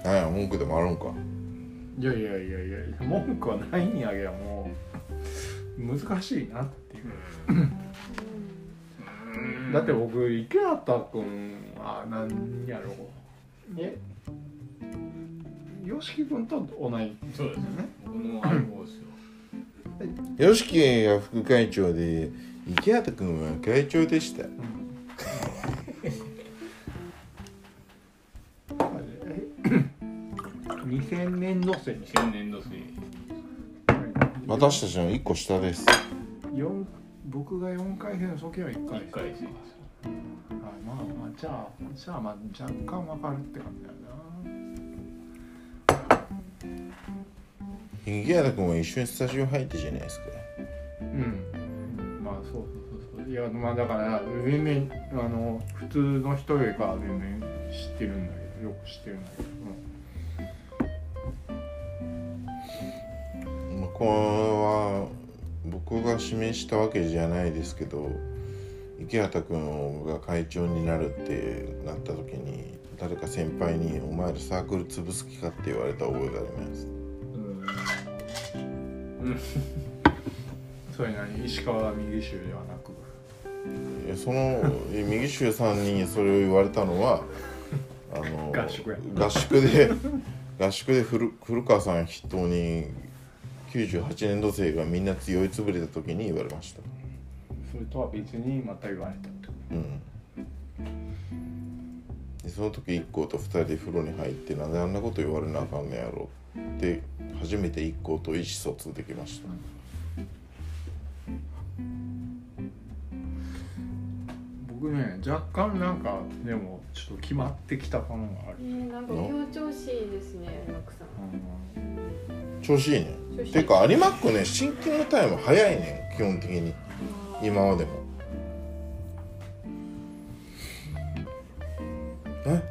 なんや文句でもあるんか。いやいやいやいや文句はないんやけども難しいなだって僕池畑君は何やろう。え？YOSHIKI 君と同いそうですね。僕の相棒ですよよしきが副会長で池畑君は会長でした。2000年度生2000年度生私たちの1個下です。四僕が4回生の時は1回1回生です。あまあまあじゃあじゃあまあ若干わかるって感じだよ池畑君は一緒にスタジオ入ってじゃないですか。なうん。まあそうそうそう。そういやまあだから全然あの普通の人よりかは全然知ってるんだけどよく知ってるんだけど、まあこれは僕が指名したわけじゃないですけど池畑君が会長になるってなった時に誰か先輩に「お前らサークル潰す気か?」って言われた覚えがあります。うん。それなに石川右手ではなく。いやその え右州さんにそれを言われたのは あの合宿や。合宿で合宿で古古川さん筆頭に98年度生がみんな強いつぶれた時に言われました。それとは別にまた言われた。ってこうん。でその時 IKKO と2人で風呂に入ってなんであんなこと言われなあかんねやろって初めて IKKO と意思疎通できました。僕ね若干なんかでもちょっと決まってきた感がある。え、ー、なんか強調しいですねマックさん調子いいね。ていうか有馬っ子ねシンキングタイム早いねん基本的に。今までも。え？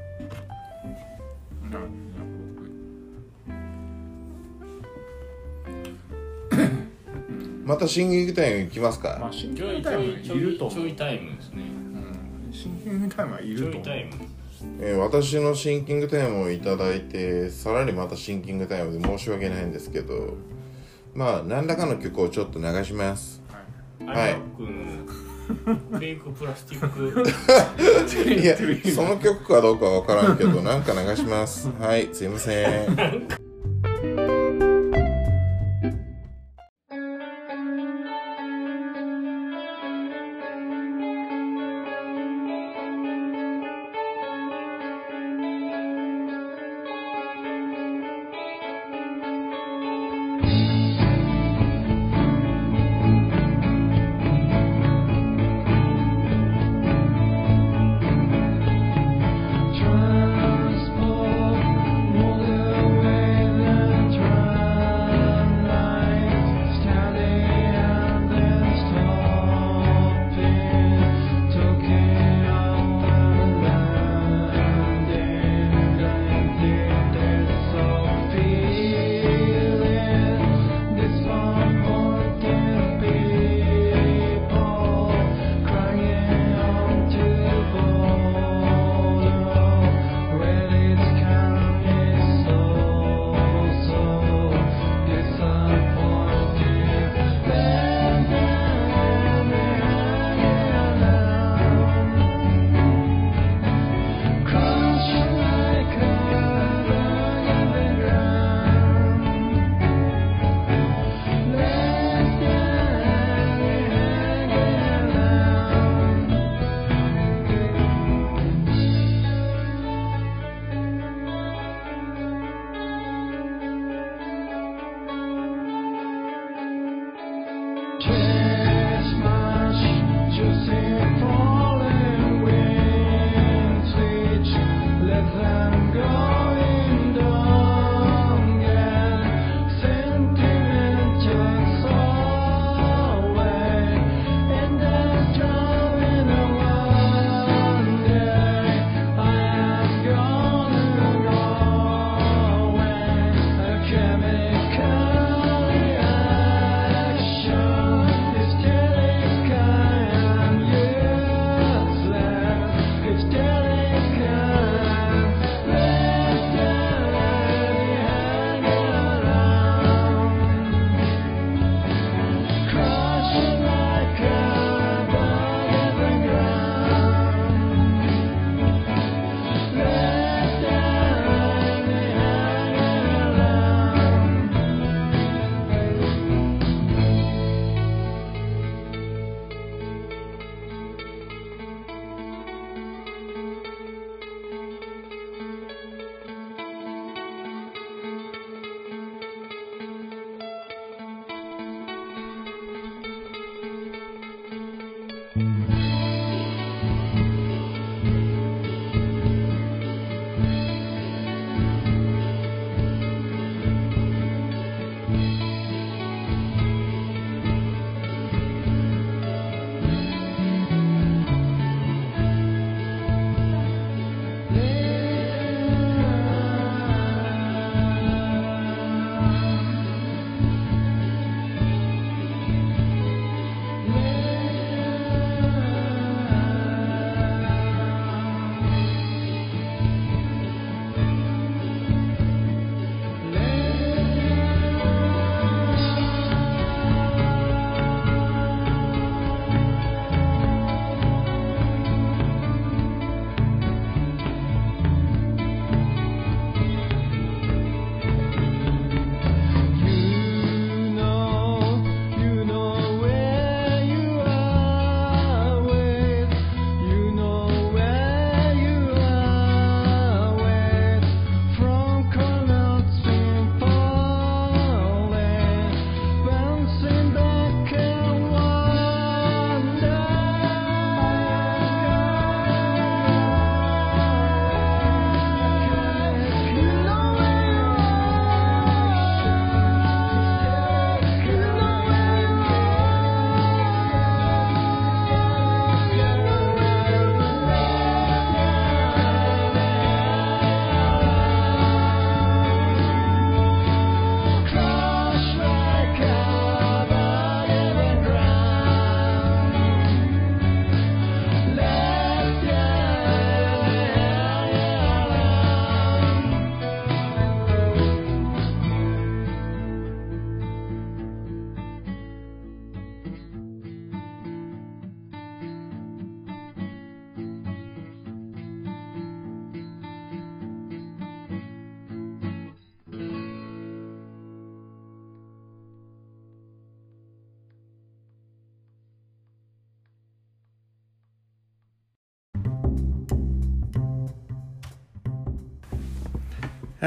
またシンキングタイム行きますまあかシンキングタイムょいるとちょいタイムですね。うん。シンキングタイムはいちると思うえー私のシンキングタイムをいただいてさらにまたシンキングタイムで申し訳ないんですけどまあ何らかの曲をちょっと流します。はい。アイマックのフェイクプラスチック。いやその曲かどうかわからんけどなんか流します。はいすいません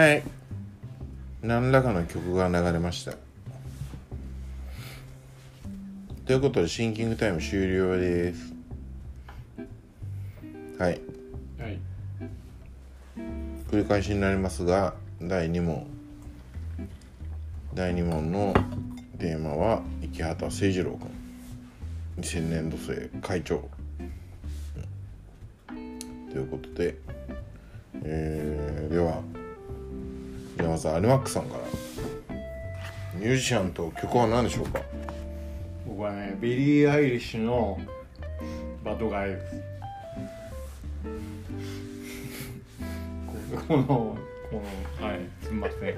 はい。何らかの曲が流れました。ということでシンキングタイム終了です。はい。はい。繰り返しになりますが第2問。第2問のテーマは池畑誠二郎君。2000年度生会長、うん。ということで、えーではじゃあまずアルマックさんから。ミュージシャンと曲は何でしょうか？僕はねビリー・アイリッシュの bad guy。このこのはいすみません。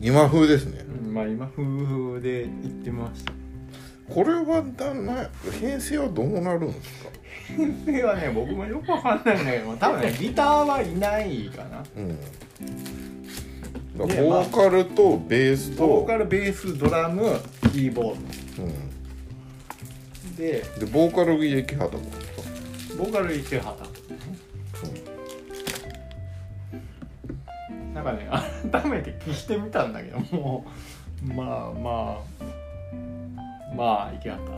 今風ですね。まあ今風で言ってましたこれはだな編成はどうなるんですか？はね僕もよくわかんないんだけど多分ねギターはいないかな。うん。ボーカルとベースと、ボーカルベースドラムキーボーうん、ドででボーカルが池畑。君ボーカル池畑。なんかね改めて聞いてみたんだけどもうまあまあまあ池畑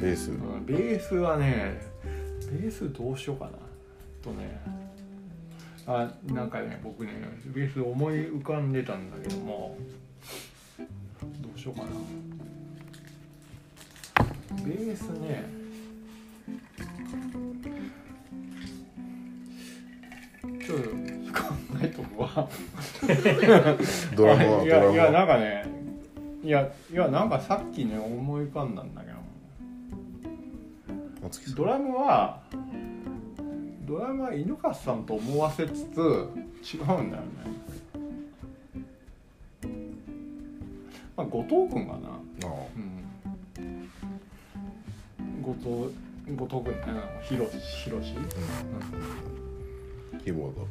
ベース。うんベースはねベースどうしようかな。とねあなんかね僕ねベース思い浮かんでたんだけどもどうしようかな。ベースねちょっと考えとくわ。ドラムはいやいやなはんかねいやいやなんかさっきね思い浮かんだんだけどドラムはドラムは犬飼さんと思わせつつ違うんだよね。まあ後藤君かな。あうん。後藤後藤君あのひろしひろしあキーボード。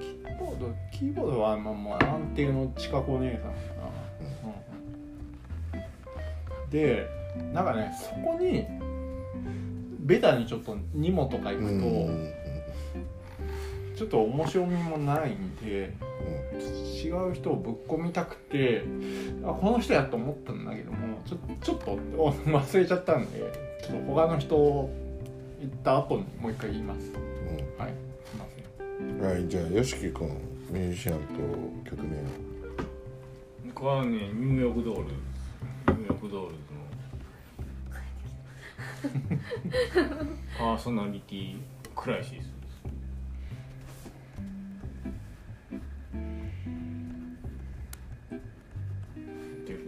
キーボードキーボードはまあもう安定の近子お姉さんかな、うん。でなんかねそこにベタにちょっとニモとか行くと、ちょっと面白みもないんで違う人をぶっ込みたくてあこの人やと思ったんだけどもちょちょっとお忘れちゃったんでちょっと他の人行った後にもう一回言います。うはいすいません。んはいじゃあ YOSHIKI 君ミュージシャンと曲名僕はねニューヨークドール。ニューヨークドールパーソナリティクライシスっていう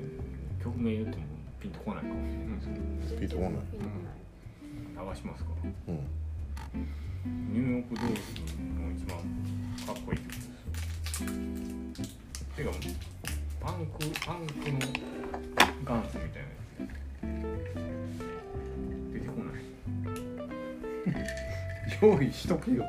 曲名言っても。ピンとこない。かもしれない。ですけどピートコーナー流しますか？うんニューヨークドールズの一番かっこいい。曲ですてかパンクパンクの元祖みたいな。用意しとけよ。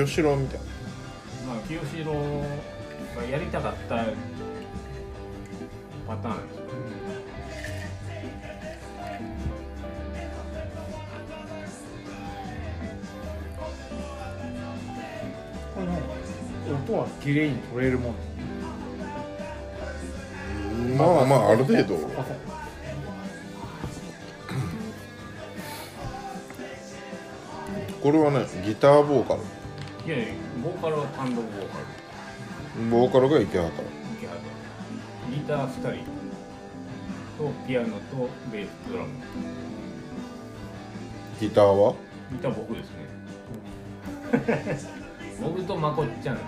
清志郎みたいな。まあ清志郎がやりたかったパターンですこの音は綺麗に取れるもん。まあまあある程度。あそう。これはねギターボーカルいやいやボーカルは単独ボーカル。ボーカルが池畑。池畑。ギター2人とピアノとベースドラム。ギターは？ギター僕ですね。僕とまこっちゃん。ああ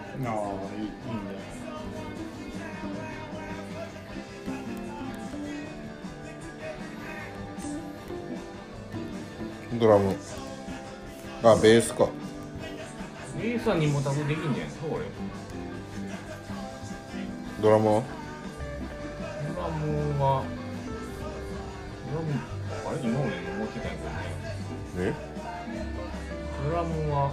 いいいいんじゃないドラム。あベースかベースは2もタブできんじゃないですか俺ドラムは？ドラムはドラムあれ今ってたんやけどね。え？ドラムは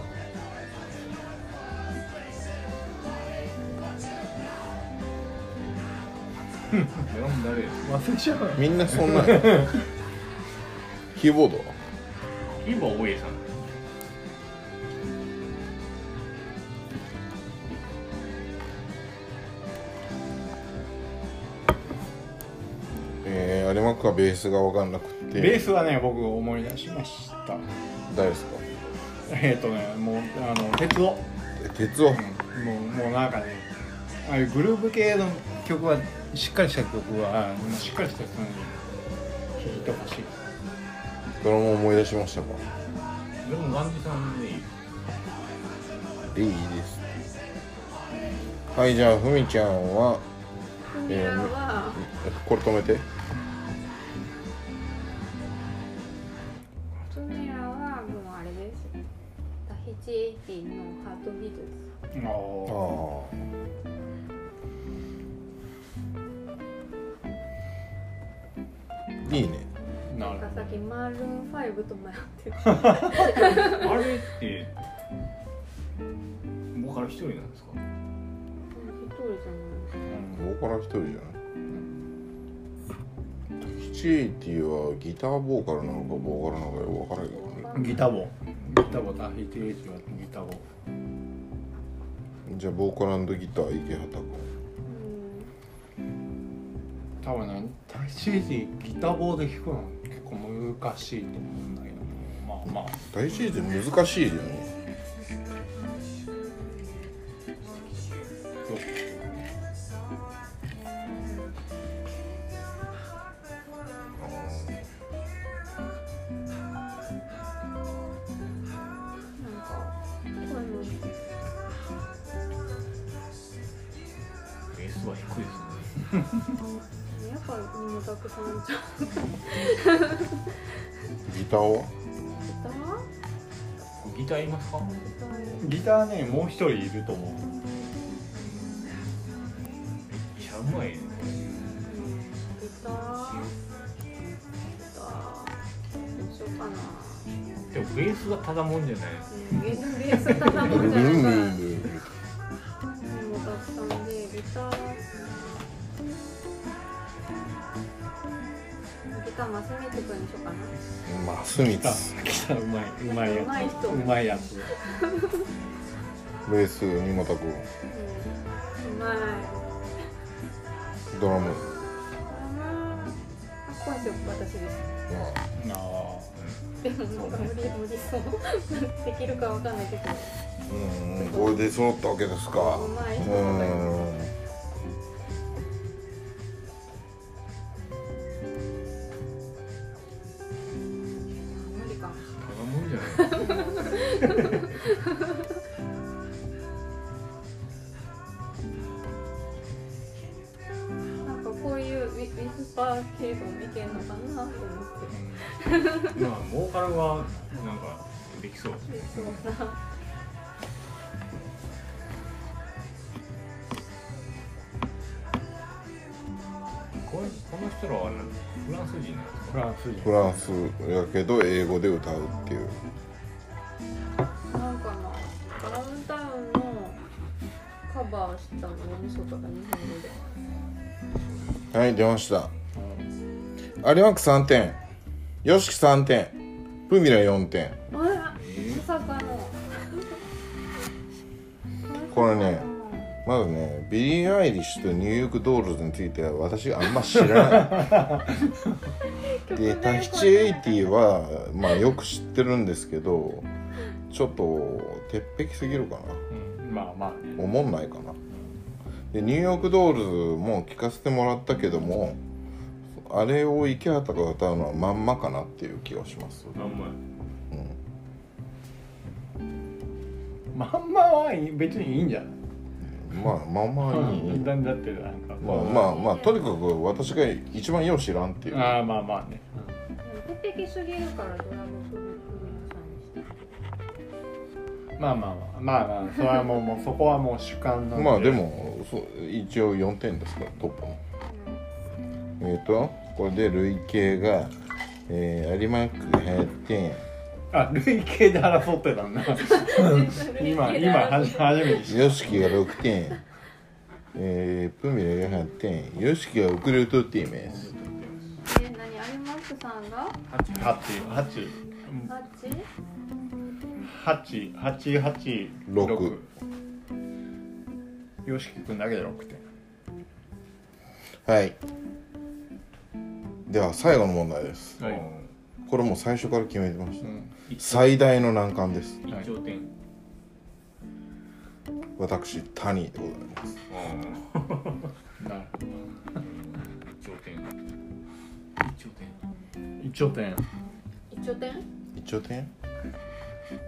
ドラム誰？です忘れちゃう。みんなそんな。キーボードは？キーボー大江さんえー、有馬区はベースが分かんなくって。ベースはね僕思い出しました。誰ですか？えっ、とねもうあの鉄をえ鉄をもうもうなんかねああいうグループ系の曲はしっかりした曲はもうしっかりした人に聴いてほしい。ドラム思い出しましたか？でもガンジさんでいいいいです。はいじゃあふみちゃんはフミヤはこれ止めていいね。あなんかさっきマルーン5と迷ってるあれってボーカル一人なんですか？一人じゃない。ボーカル一人じゃない？タヒチエイティはギターボーカルなのかボーカルなのか分からないけどね。ギターボギターボダヒテー。ジはギターボじゃあボーカルギター池畑君うん。多分ねタヒチエイティギター棒で弾くの結構難しいと思うん。だけどまあまあタヒチエイティ難しいよねやっぱ荷物たくさんちゃうギター？はギター？ギター？いますかギター？ねもう一人いると思うめっちゃうまいねギター？ギター？どうしようかなでもベー？スがただもんじゃないうんベー？スベー？スただもんじゃないからうん荷物たくさんでギター？ギターマスミツくんにしようかな。マスミツギターギターうまいうまいやうまい人つ。うまいやつベース二本君。うんうまい。ドラム。あ今週私です。まあ。あでもなんか無理無理そう。できるかわかんないけど。うんこれで揃ったわけですか。うまい人うだよなんかこういうウィウィスパー系統もいけんのかなと思って。まあボーカルはなんかできそう。でそうなこの人らはフランス人フかランス人フランスやけど英語で歌うっていう。なんかなダウンタウンのカバーしたのを見そうとか日本語で。はい出ました。アルマック3点 YOSHIKI3 点フミラ4点。あらまさかの。これねまずねビリー・アイリッシュとニューヨーク・ドールズについては私あんま知らない。でタヒチエイティはまあよく知ってるんですけどちょっと鉄壁すぎるかな。うんまあまあね。おもんないかな。でニューヨークドールズも聞かせてもらったけどもあれを池畑が歌うのはまんまかなっていう気がします、あんま。うん、まんまは別にいいんじゃない？まあまあまあ。いい、だだってなんかまあまあまあとにかく私が一番よう知らんっていう。ああまあまあね。鉄壁すぎるからドラムまあまあまあまあまあそれはもうもうそこはもう主観なんで。まあでもそう一応4点ですからトップの。えっ、とこれで累計が、えー、有馬区8点あ累計で争ってたんだ。今今はじ初めて知っ YOSHIKI が6点。えー、プミレが8点。YOSHIKI が遅れとっています。え何有馬区さんが？た八八。八？八八八六。よしきくんだけで6点。はい。では最後の問題です。はい。これもう最初から決めてました、うん最大の難関です。一丁点。私谷でございます。なる一丁点。一丁点。一丁点。一応点？一応点？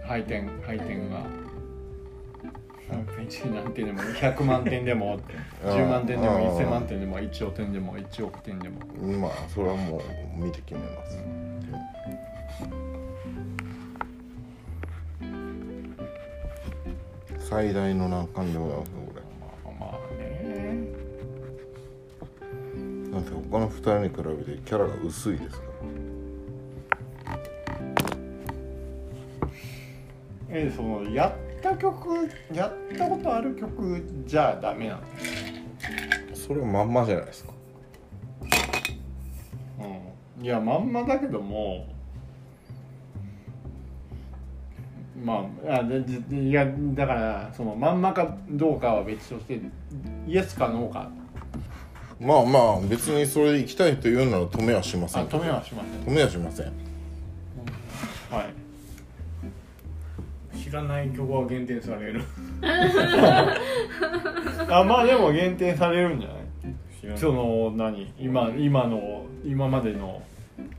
配点。配点が。何点でも100万点でも。10万点でもあー1000万点でも1億点でも1億点でも。まあそれはもう見て決めます、最大の難関でございますこれ。まあまあねなんて他の2人に比べてキャラが薄いですから。えそのやった曲やったことある曲じゃダメなのそれはまんまじゃないですか。うん。いやまんまだけどもまああいやだからそのまんまかどうかは別としてイエスかノーか。まあまあ別にそれで行きたいというなら止めはしません。あ止めはしません。止めはしません。はい。知らない曲は限定される。あまあでも限定されるんじゃない。その何？今今の今までの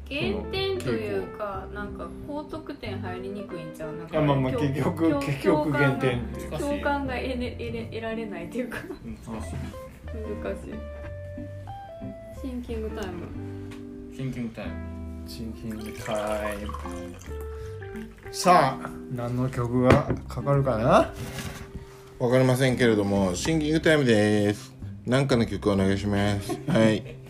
減点というかなんか高得点入りにくいんちゃう？なんかあまあまあ共結局共結局共感が減点共感が得れ得れ得られないっていうか。難しい。難しい。シンキングタイム。シンキングタイム。シンキングタイム。さあ何の曲がかかるかな？わかりませんけれどもシンキングタイムです。なんかの曲お願いします。はいはい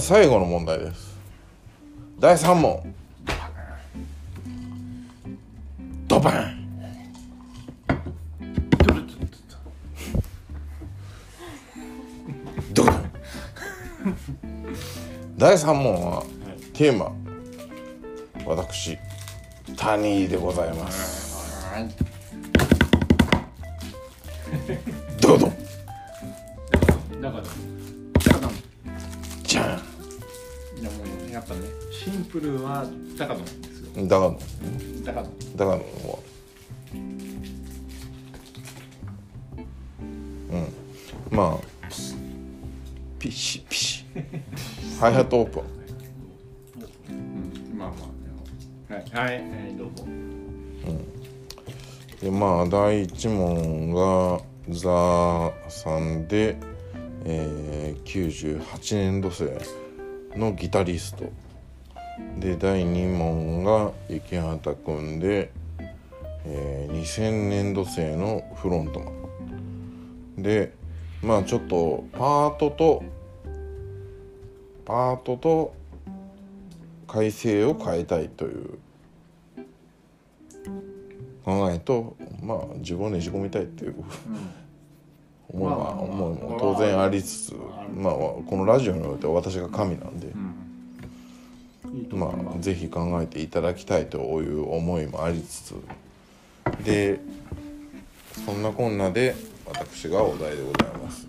ーこれから最後の問題です。第3問。ドバン。ドドン。第3問はテーマ。私タニーでございます。プルは高野ですよ。んだから高野だからは。うん。まあピシピシ。ハイハットオープン。うん。まあまあね。はい。はい、はい、どうぞ。でまあ第1問がザさんで、えー、98年度生のギタリストで第2問が雪畑くんで、えー2000年度生のフロントマン。でまあちょっとパートとパートと改正を変えたいという考えとまあ自分をねじ込みたいっていう思いはまあまあまあ思いも当然ありつつまあこのラジオにおいては私が神なんで。いいとまあぜひ考えていただきたいという思いもありつつ。でそんなこんなで私がお題でございます。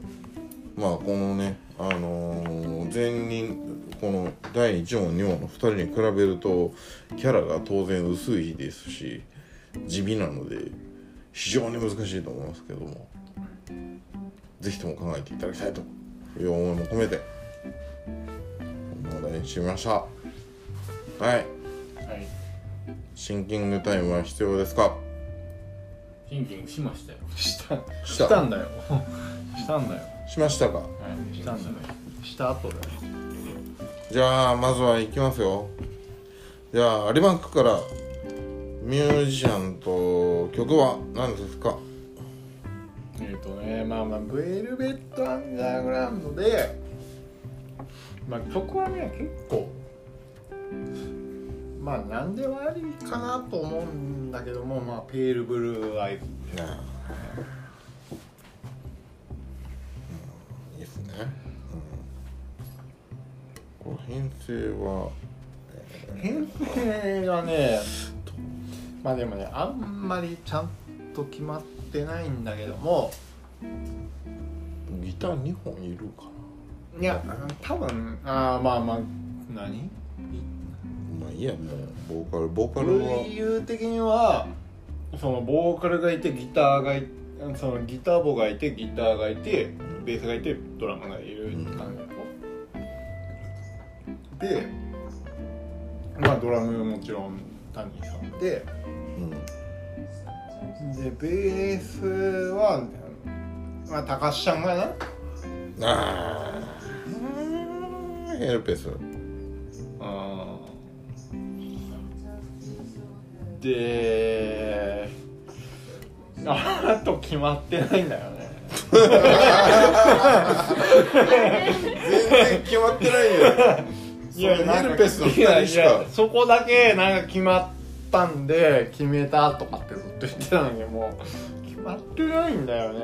まあこのねあのー前人この第1問2問の2人に比べるとキャラが当然薄い日ですし地味なので非常に難しいと思いますけどもぜひとも考えていただきたいという思いも込めてこのお題にしてみました。はい。はい。シンキングタイムは必要ですか？シンキングしましたよ。した。ししたんだよ。したんだよ。しましたか？はい。したんだよ。した後だよ。じゃあまずは行きますよ。じゃあリバンクからミュージシャンと曲は何ですか？えっ、とねまあまあブエルベットアンダーグラウンドでまあ曲はね結構 まあ何でもありかなと思うんだけどもまあペールブルーアイズうん。いいですね、うん、これ編成は。編成がねまあでもねあんまりちゃんと決まってないんだけども。ギター2本いるかいや多分あーまあまあ何？あいいやもうボーカルボーカルは。理由的にはそのボーカルがいてギターがいそのギターボがいてギターがいてベースがいてドラムがいるって感じ。でまあドラムもちろんタニーさんで。うん。でベースはまあ高橋ちゃんかな。ああヘルペス。あーであと決まってないんだよね。全然決まってないよ。いやなんかヘルペスの2人しいやいかやそこだけなんか決まったんで決めたとかってずっと言ってたのにもう決まってないんだよね。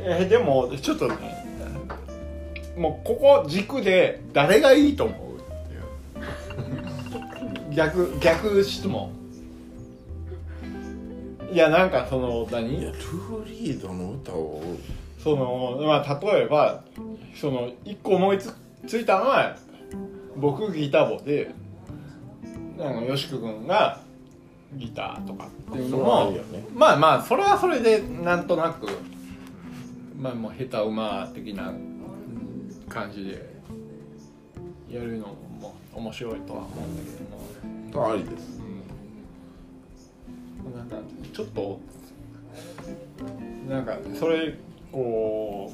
えでもちょっとねもうここ軸で誰がいいと思う？逆逆質問。いやなんかその何？いやルーリードの歌を。そのまあ例えばその一個思いつついたのは僕ギターボでなんかよしく君がギターとかっていうのもね。まあまあそれはそれでなんとなくまあもう下手馬的な感じでやるのも面白いとは思うんだけども、ありです。うん、なんかちょっとなんかそれこ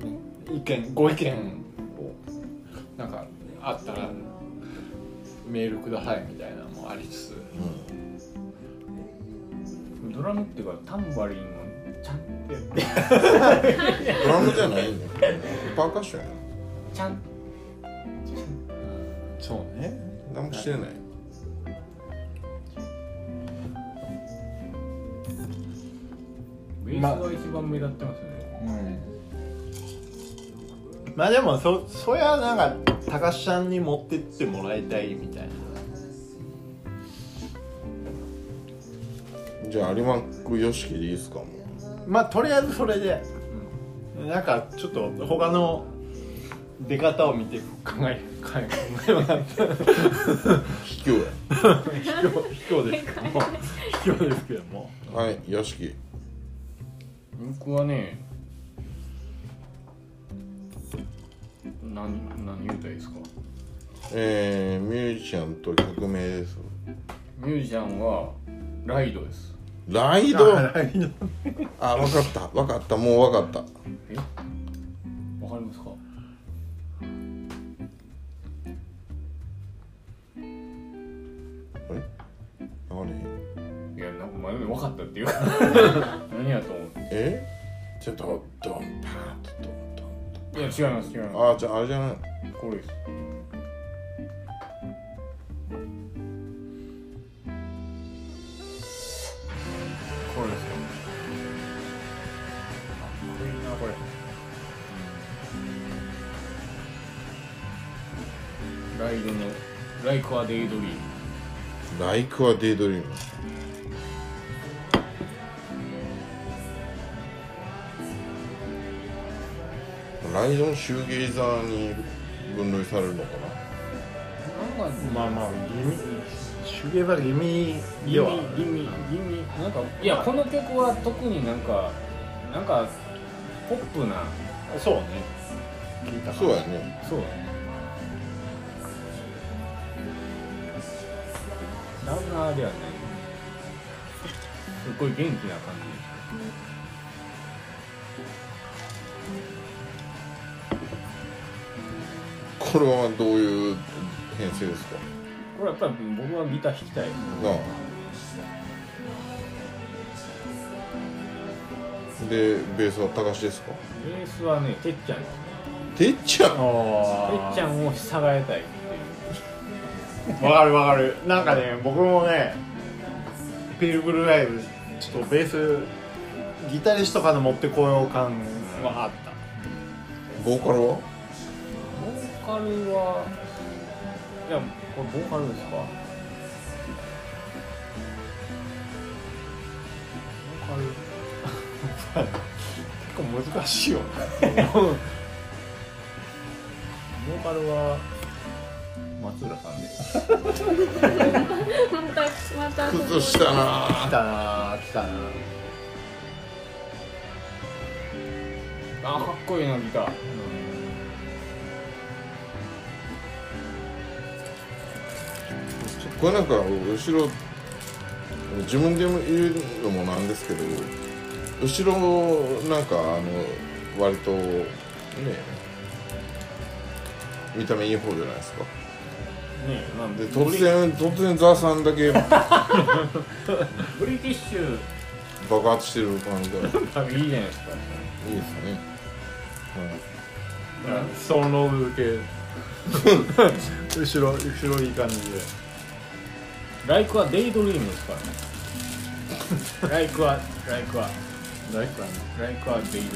うね意見ご意見をなんかあったらメールくださいみたいなのもありつつ。ドラムっていうかタンバリンをちゃんってやって。ドラムじゃないんだよパーカッションや。ちゃんそうね。何もしてない。ベースが一番目立ってますよね、うん。まあでもそそりゃなんか高橋さんに持ってってもらいたいみたいな。じゃあ有馬区よしきでいいですかもまあとりあえずそれで、なんかちょっと他の出方を見て考え考え考えな卑怯や。卑怯卑怯ですけども。卑怯ですけども。はいよしき僕はね何何言うたらいいですか？えー、ミュージシャンと曲名です。ミュージシャンはライドです。ライド？あライド。あ分かった。分かった。もう分かっえ？わかりますか？流れへんいやなんか前分かったっていうか。何やと思ってえ？ちょっとドンパーンとドンドン。いや違います違います。あじゃああれじゃない？これです。これですよか？っこいいなこれ。ライドの「Like a Daydream」。ライク a Daydream。ライドのシューゲイザーに分類されるのかな」なんかまあまあギミ手芸はギミギでは。ミギミギミなんかいやこの曲は特になんかなんかポップな。そうね。聞いたそうやね。そうラウナーではないすっごい元気な感これはどういう編成ですか？じこれやっぱり僕はギター弾きたい。なあ。でベースは高橋ですか？ベースはねてっちゃんですね。てっちゃん？てあっちゃんを従えたいわかるわかる。なんかね僕もねピルグルライブちょっとベースギタリストから持ってこよう感はあった。ボーカルは？ボーカルはいやこれボーカルですか？ボーカル。結構難しいよ。ね ボーカルは松浦さんで。またまた崩したな。来たな。来たな。あかっこいいな。ギターこれな。んか後ろ自分で言うのもな。んですけど後ろな。んかあの割とね見た目いい方じゃな。いですかねえまあで突然突然ザーさんだけ ブリティッシュ。爆発してる感じがいいですね、多分いいじゃないですか。ソンロード系後ろ後ろいい感じで。ライクはデイドリームですからね。ライクはライクは。ライクはね。ライクはデイドリーム。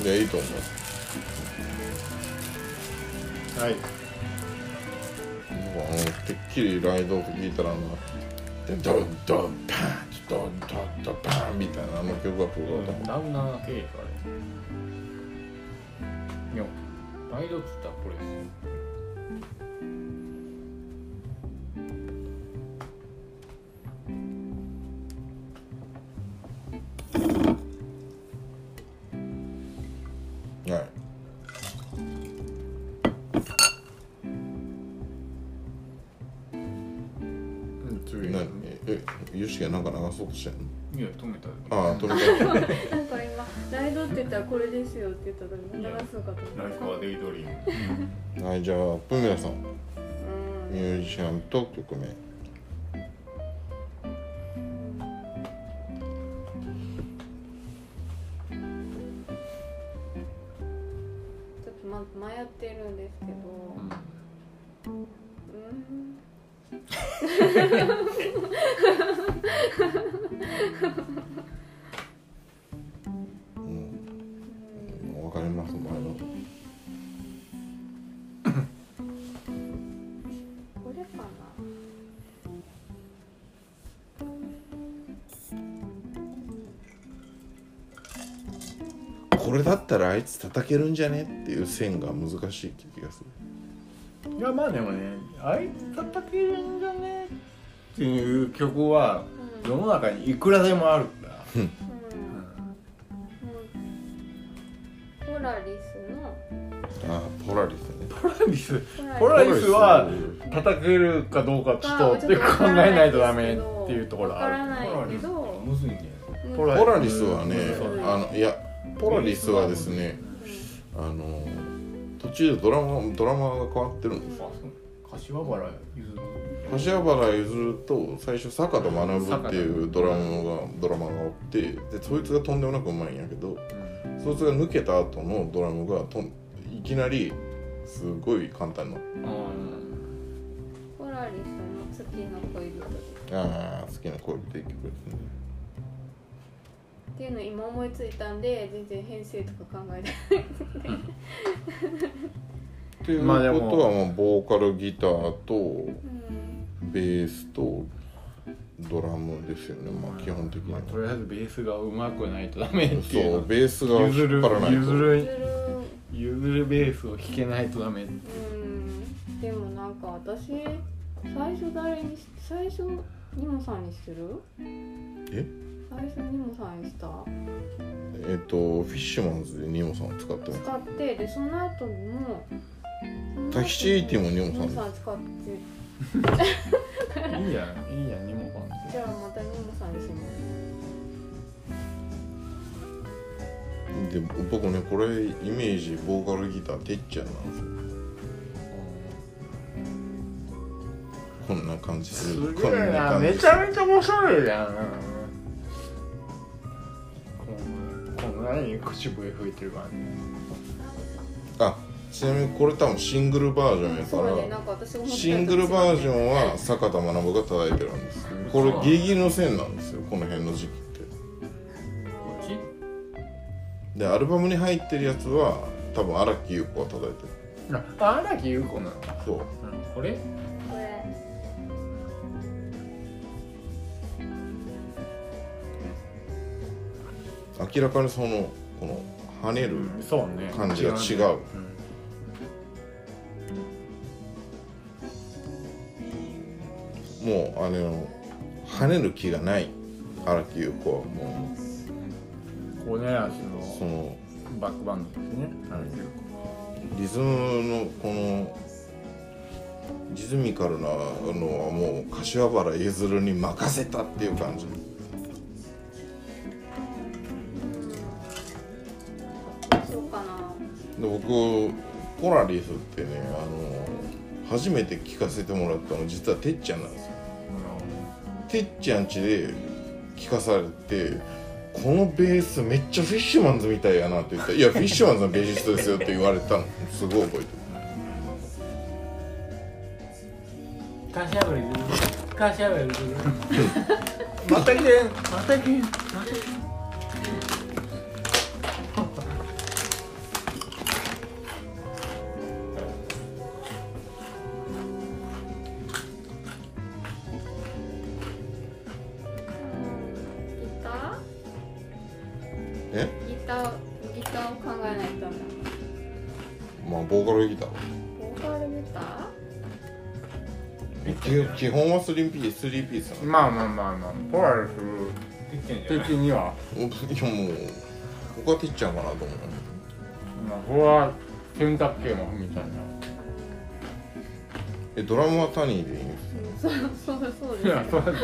うん、いやいいと思うはい。僕はあのてっきりライドって聞いたらドンドンパンドンドンドンパンみたいなあの曲が来るかと思っダウナー系かあれ。いやライドっつったらこれですそうとしてん。のいや止めたああ止めた。なんか今ライドってってたらこれですよって言った時に流すのかと思った。ライフはデイドリームはいじゃあプミラさん。うんミュージシャンと曲名ちょっと、ま、迷ってるんですけど。うん。うんわかります前の。これかな。これだったらあいつ叩けるんじゃね？っていう線が難しい気がするいやまあでもねあいつ叩けるんじゃねっていう曲はうん。世の中にいくらでもあるんだ、うん。うん。ポラリスの。あポラリスね。ポラリス。ポポラリスは叩けるかどうかちょっと考えないとダメっていうところわからあるないけど。ポラリスはね。うんあのいやポラリスはですねあの途中でドラマドラマが変わってるんですあそう。柏原ゆずる柏原譲ると最初坂田学っていうドラマがドラマがおってでそいつがとんでもなくうまいんやけどそいつが抜けた後のドラムがとんいきなりすごい簡単なポラリスの月の恋人ですああ好きな恋人って曲ですねっていうの今思いついたんで全然編成とか考えてない。っていうことまあでもはもうボーカルギターとうん。ベースとドラムですよね。まあ基本的には。まあ、とりあえずベースがうまくないとダメっていそううのベースが譲る引っ張らないと。譲ずるる。譲るベースを弾けないとダメうん。でもなんか私最初誰にし最初ニモさんにする？え？最初ニモさんにした。えっ、とフィッシュマンズでニモさんを使ってます。使ってでその後もタキシエイティもニモさんニモさん使って。いいんじゃないいいんじゃんニモファンじゃあまたニモさんにします。で僕ねこれイメージボーカルギターてっちゃんなんですよ。こんな感じすするげえなめちゃめちゃ面白いじゃんこんこんなに口笛吹いてるからねあちなみにこれ多分シングルバージョンやからシングルバージョンは坂田学が叩いてるんです。これギリギリの線なんですよこの辺の時期って。こっち？でアルバムに入ってるやつは多分荒木優子が叩いてる。あ荒木優子なの？そう。これ？明らかにそのこの跳ねるそうね。感じが違う。もうあの跳ねる気がない荒木優子はもコーネラスうそののバックバンドですね荒木優リズムのこのリズミカルなのはもう柏原譲に任せたっていう感じで僕ポラリスってねあの初めて聞かせてもらったの実はてっちゃんなんですよ。てっちゃん家で聞かされてこのベースめっちゃフィッシュマンズみたいやなって言ったら「いやフィッシュマンズのベーシストですよ」って言われたの。すごい覚えてる。また来てまた来てギボーカルギターボーカルギタ基基本は3ピース3ピースなの？まあまあまあまあポラリできてんスじゃない的にはいやもう僕はてっちゃんかなと思う。まあこれは洗濯機もみたいな。えドラムはタニーでいいんですーそうそうそうですいやそう そう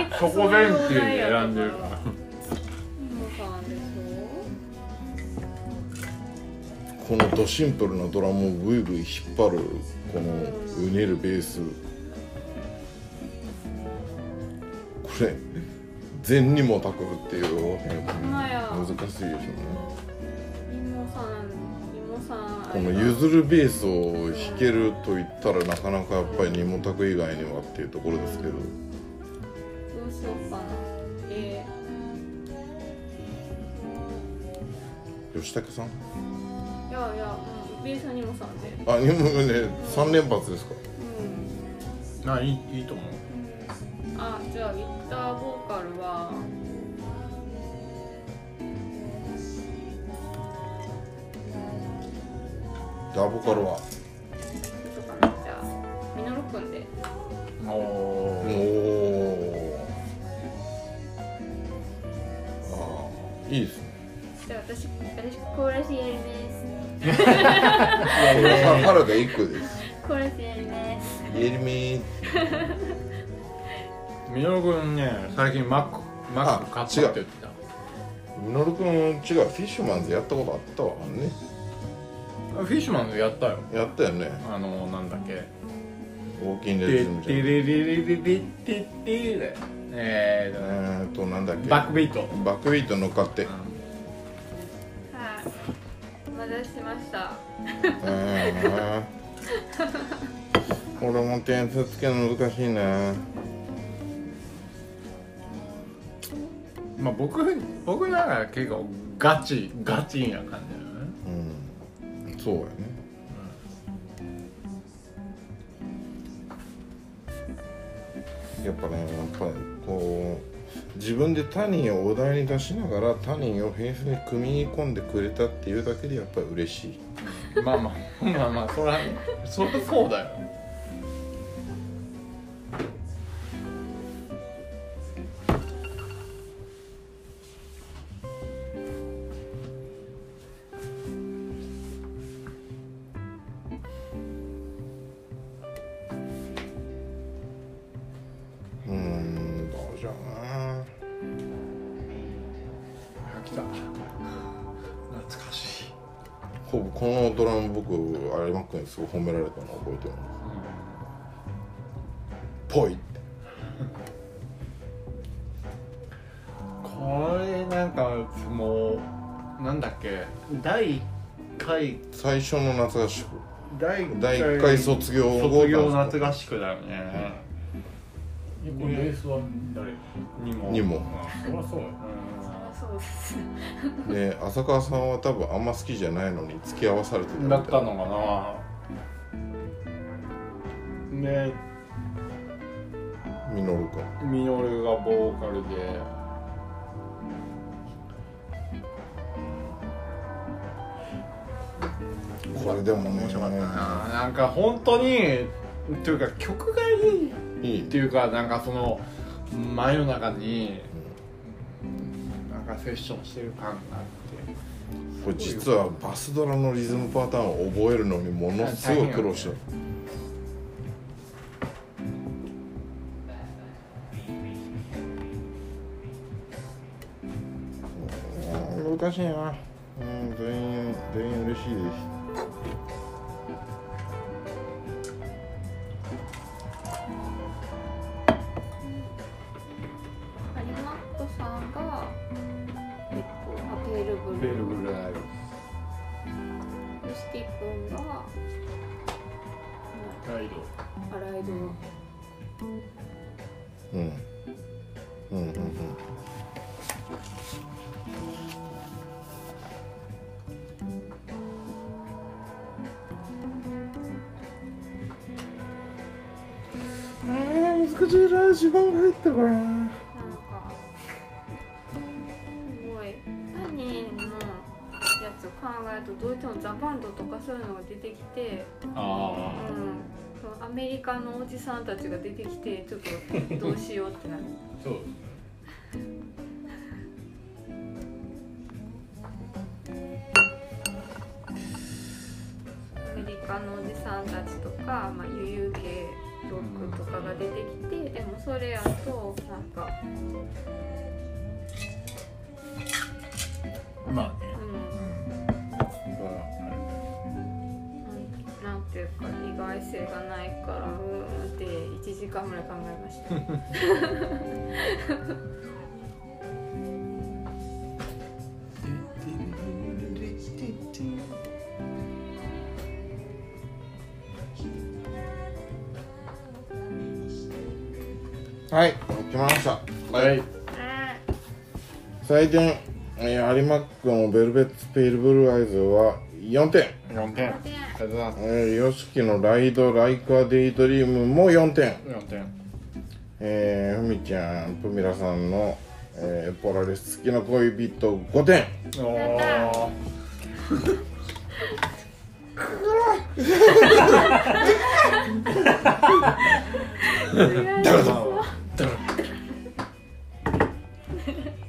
いそこベンチで選んでるからこのドシンプルなドラムをブイブイ引っ張るこのうねるベース。これ禅にもたくるっていう。難しいですよね。イモさんイモさん。この譲るベースを弾けると言ったらなかなかやっぱりニモタク以外にはっていうところですけど。どうしようかな。え吉武さん？ー、いやいや、うん、ベースにもさんであニモね3連発ですか？うん。あいいいいと思う。あじゃあギターボーカルはダボカルは？そうかなじゃあミノルくんで。おおおおああいいですね。じゃあ私私コーラスやりますこれは原田一句ですコーラスやりますイエルミーみのるくんね最近マックマック買ったって言ってたみのるくん違う。フィッシュマンズやったことあったわね。フィッシュマンズやったよ。やったよね。あのなんだっけ。ええーっとなん。だっーけバックビートバックビート乗っかってはいお待たせしました。うん。俺も点数つけるの難しいなまあ僕僕なら結構ガチガチな感じだよね。うん。そうやね。やっぱねやっぱりこう自分で他人をお題に出しながら他人を編成に組み込んでくれたっていうだけでやっぱり嬉しい。まあまあまあまあそりゃそりゃそうだよ有馬君にすごい褒められたの覚えてますぽいって。これなんかもうなんだっけ？第1回。最初の夏合宿。第第1回卒業後卒業夏合宿だよね。これベースは誰？にもにもあそりゃそうやそうです。で浅川さんは多分あんま好きじゃないのに付き合わされてたみたいだったのかな。でミノル君ミノルがボーカルで。これでもね。面白かったな。なんか本当にっていうか曲がいいいいっていうかなんかその真夜中にかセッションしてる感があって。これ実はバスドラのリズムパターンを覚えるのにものすごい苦労したうん難しいな。うん全員全員嬉しいですメリカのおじさんたちが出てきてちょっとどうしようってなる。そうですね。アメリカのおじさんたちとか、まあ、悠々系ロックとかが出てきてでもそれやとなんか、あまあね。うん、それは意外性がないからうーんって1時間ぐらい考えました。はい来ました。はい。あ採点えーアルマックのベルベッツ Pale Blue Eyes は4点。4点。ありがとうございます。えー、ヨシキのライド Like a Daydream も4点。4点。えー、ふみちゃんプミラさんの、えー、ポラリス好きな恋人5点。おやったー。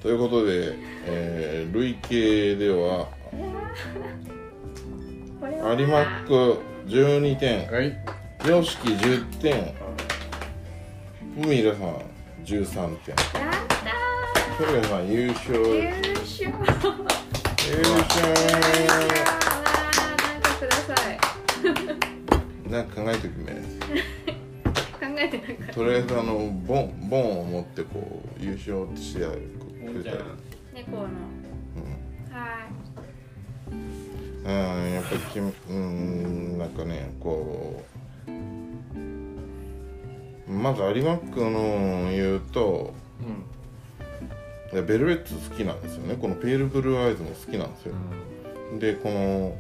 ということで、えー、累計では有馬ック12点はい。ヨシキ10点ふみらさん13点やったふみらさん優勝。ー。優優勝。勝あーなんかくださいなんか考えときめ考えてなかった。とりあえずあのボンボンを持ってこう優勝ってしてくれたら猫のうんやっぱりきうんなんかねこうまず有馬ックの言うといやベルベッツ好きなんですよね。このペールブルーアイズも好きなんですよ、でこの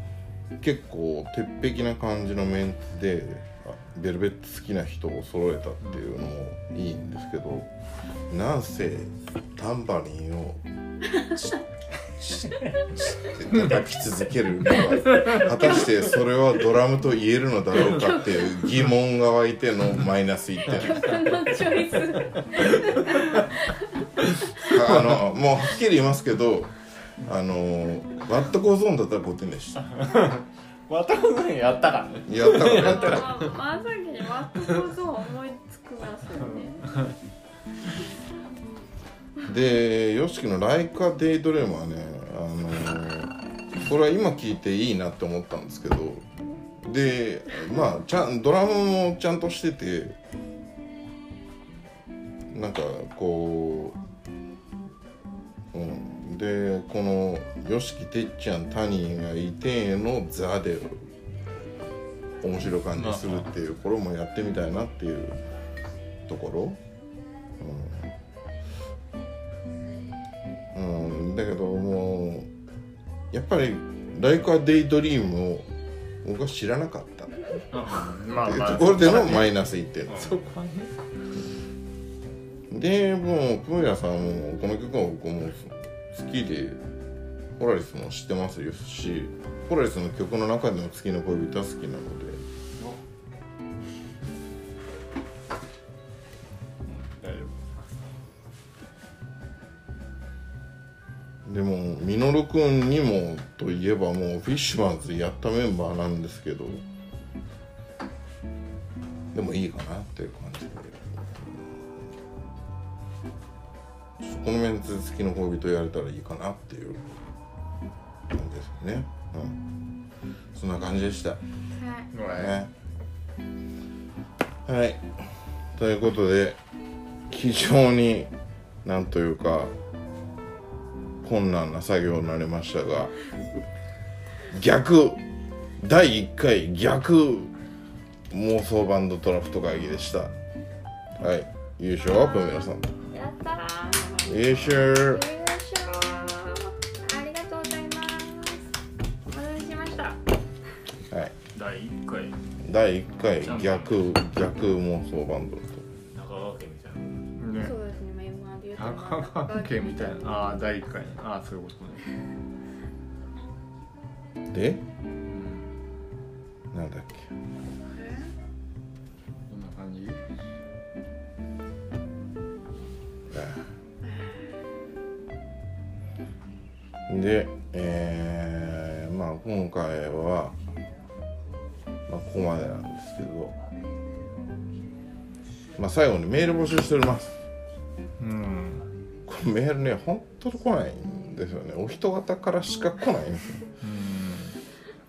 結構鉄壁な感じのメンツであベルベッツ好きな人を揃えたっていうのもいいんですけどなんせタンバリンを叩き続けるのは果たしてそれはドラムと言えるのだろうかっていう疑問が湧いてのマイナス1点。のチョイス。あのもうはっきり言いますけどあのワットコーゾーンだったら5点でした。またねやったからね。やったからやったから。ままさきにワットコゾーン思いつくますよねで YOSHIKI の「ライカ・デイ・ドレーム」はねあのこれは今聞いていいなって思ったんですけどでまあちゃんドラムもちゃんとしててなんかこう、うん、でこの YOSHIKI てっちゃんタニーがいての「ザ」で面白い感じするっていうこれもやってみたいなっていうところ。うん、だけどもうやっぱり「Like a Daydream」を僕は知らなかった。ってまいうところでのマイナス1点そこはね。でもうプーヤさんもこの曲は僕も好きでポラリスも知ってますしポラリスの曲の中でも月の恋人は好きなのででもミノル君にもといえばもうフィッシュマンズやったメンバーなんですけど。でもいいかなっていう感じで。このメンツ好きの恋人やれたらいいかなっていう。感じですよね。うん。そんな感じでした。夫はい。ね。はい。ということで非常になんというか困難な作業になりましたが逆第1回逆妄想バンドドラフト会議でした。はい優勝はプメラさん。やったー。優勝。優勝ありがとうございます。お待たせしました。はい。第1回。第1回逆逆妄想バンドまあ今で言うと高川家みたいな。ああ第一回。ああそういうことね。で？なんだっけ？こんな感じ？で、えーまあ今回は、まあ、ここまでなんですけど、まあ、最後にメール募集しております メールね本当に来ないんですよね。お人方からしか来ないんですよ。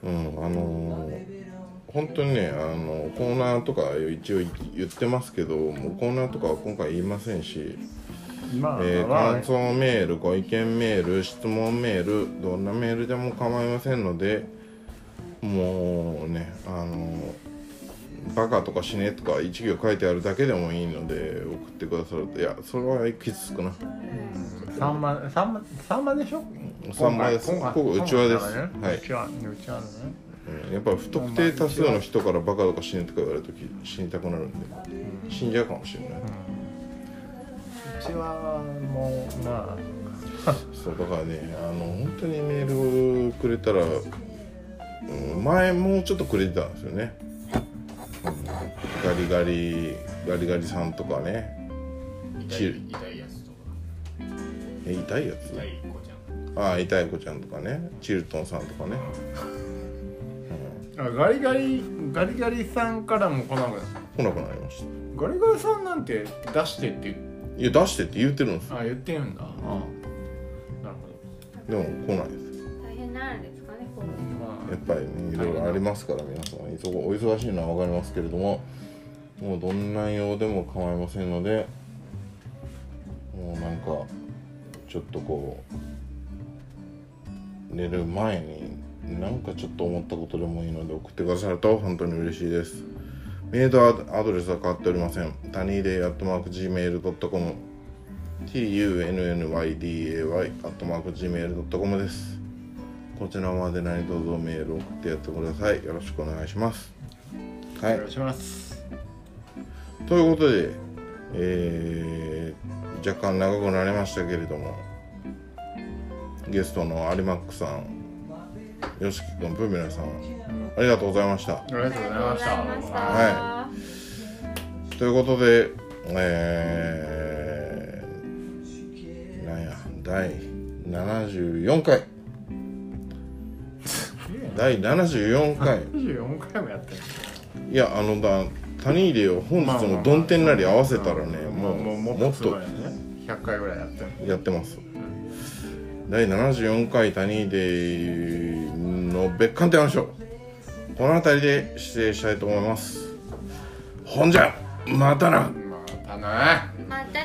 うん。あのー本当にねあのコーナーとか一応言ってますけどもうコーナーとかは今回言いませんし、まあ、えーまあ感想メールご意見メール質問メールどんなメールでも構いませんのでもうねあのバカとか死ねとか一行書いてあるだけでもいいので送ってくださる。といやそれは傷つくな三万三万三万でしょ？3枚ですここうちわです。はい。うちわうちわのね。うんやっぱ不特定多数の人からバカとか死ねとか言われるとき死にたくなるんで。死んじゃうかもしれない、うちはもうま そうだからねあの本当にメールくれたら、うん、前もうちょっとくれてたんですよね、うんガリガリガリガリさんとかね。痛い痛いやつとかえ痛いやつ？痛い子ちゃん。ああ痛い子ちゃんとかね。チルトンさんとかね、ああガリガリガリガリさんからも来なくなっ来なくなりました。たガリガリさんなんて出してっていや出してって言ってるんですよ。あ言ってるんだ。あなるほでも来ないです。大変なんですかねこの。どまやっぱりねいろいろありますから皆さん忙お忙しいのは分かりますけれどももうどんな用でも構いませんのでもうなんかちょっとこう寝る前になんかちょっと思ったことでもいいので送ってくださると本当に嬉しいです。メールアドレスは変わっておりません。タニーデイアットマーク Gmail.com tunnyday アットマーク Gmail.com です。こちらまで何卒メールを送ってやってくださいよろしくお願いします。はい。お願いします。ということで、えー若干長くなりましたけれどもゲストの有マックさん YOSHIKI 君プミラさんありがとうございました。ありがとうございました。ありがとうござい。ということでえー、なんや第74回。第74回。24回もやってるいやあのだ谷入れを本日のどん天なり合わせたらねもうもっとっとね100回ぐらいやってる。やってます。第74回谷入れの別館って話をこの辺りで失礼したいと思います。ほんじゃまたな。またなまた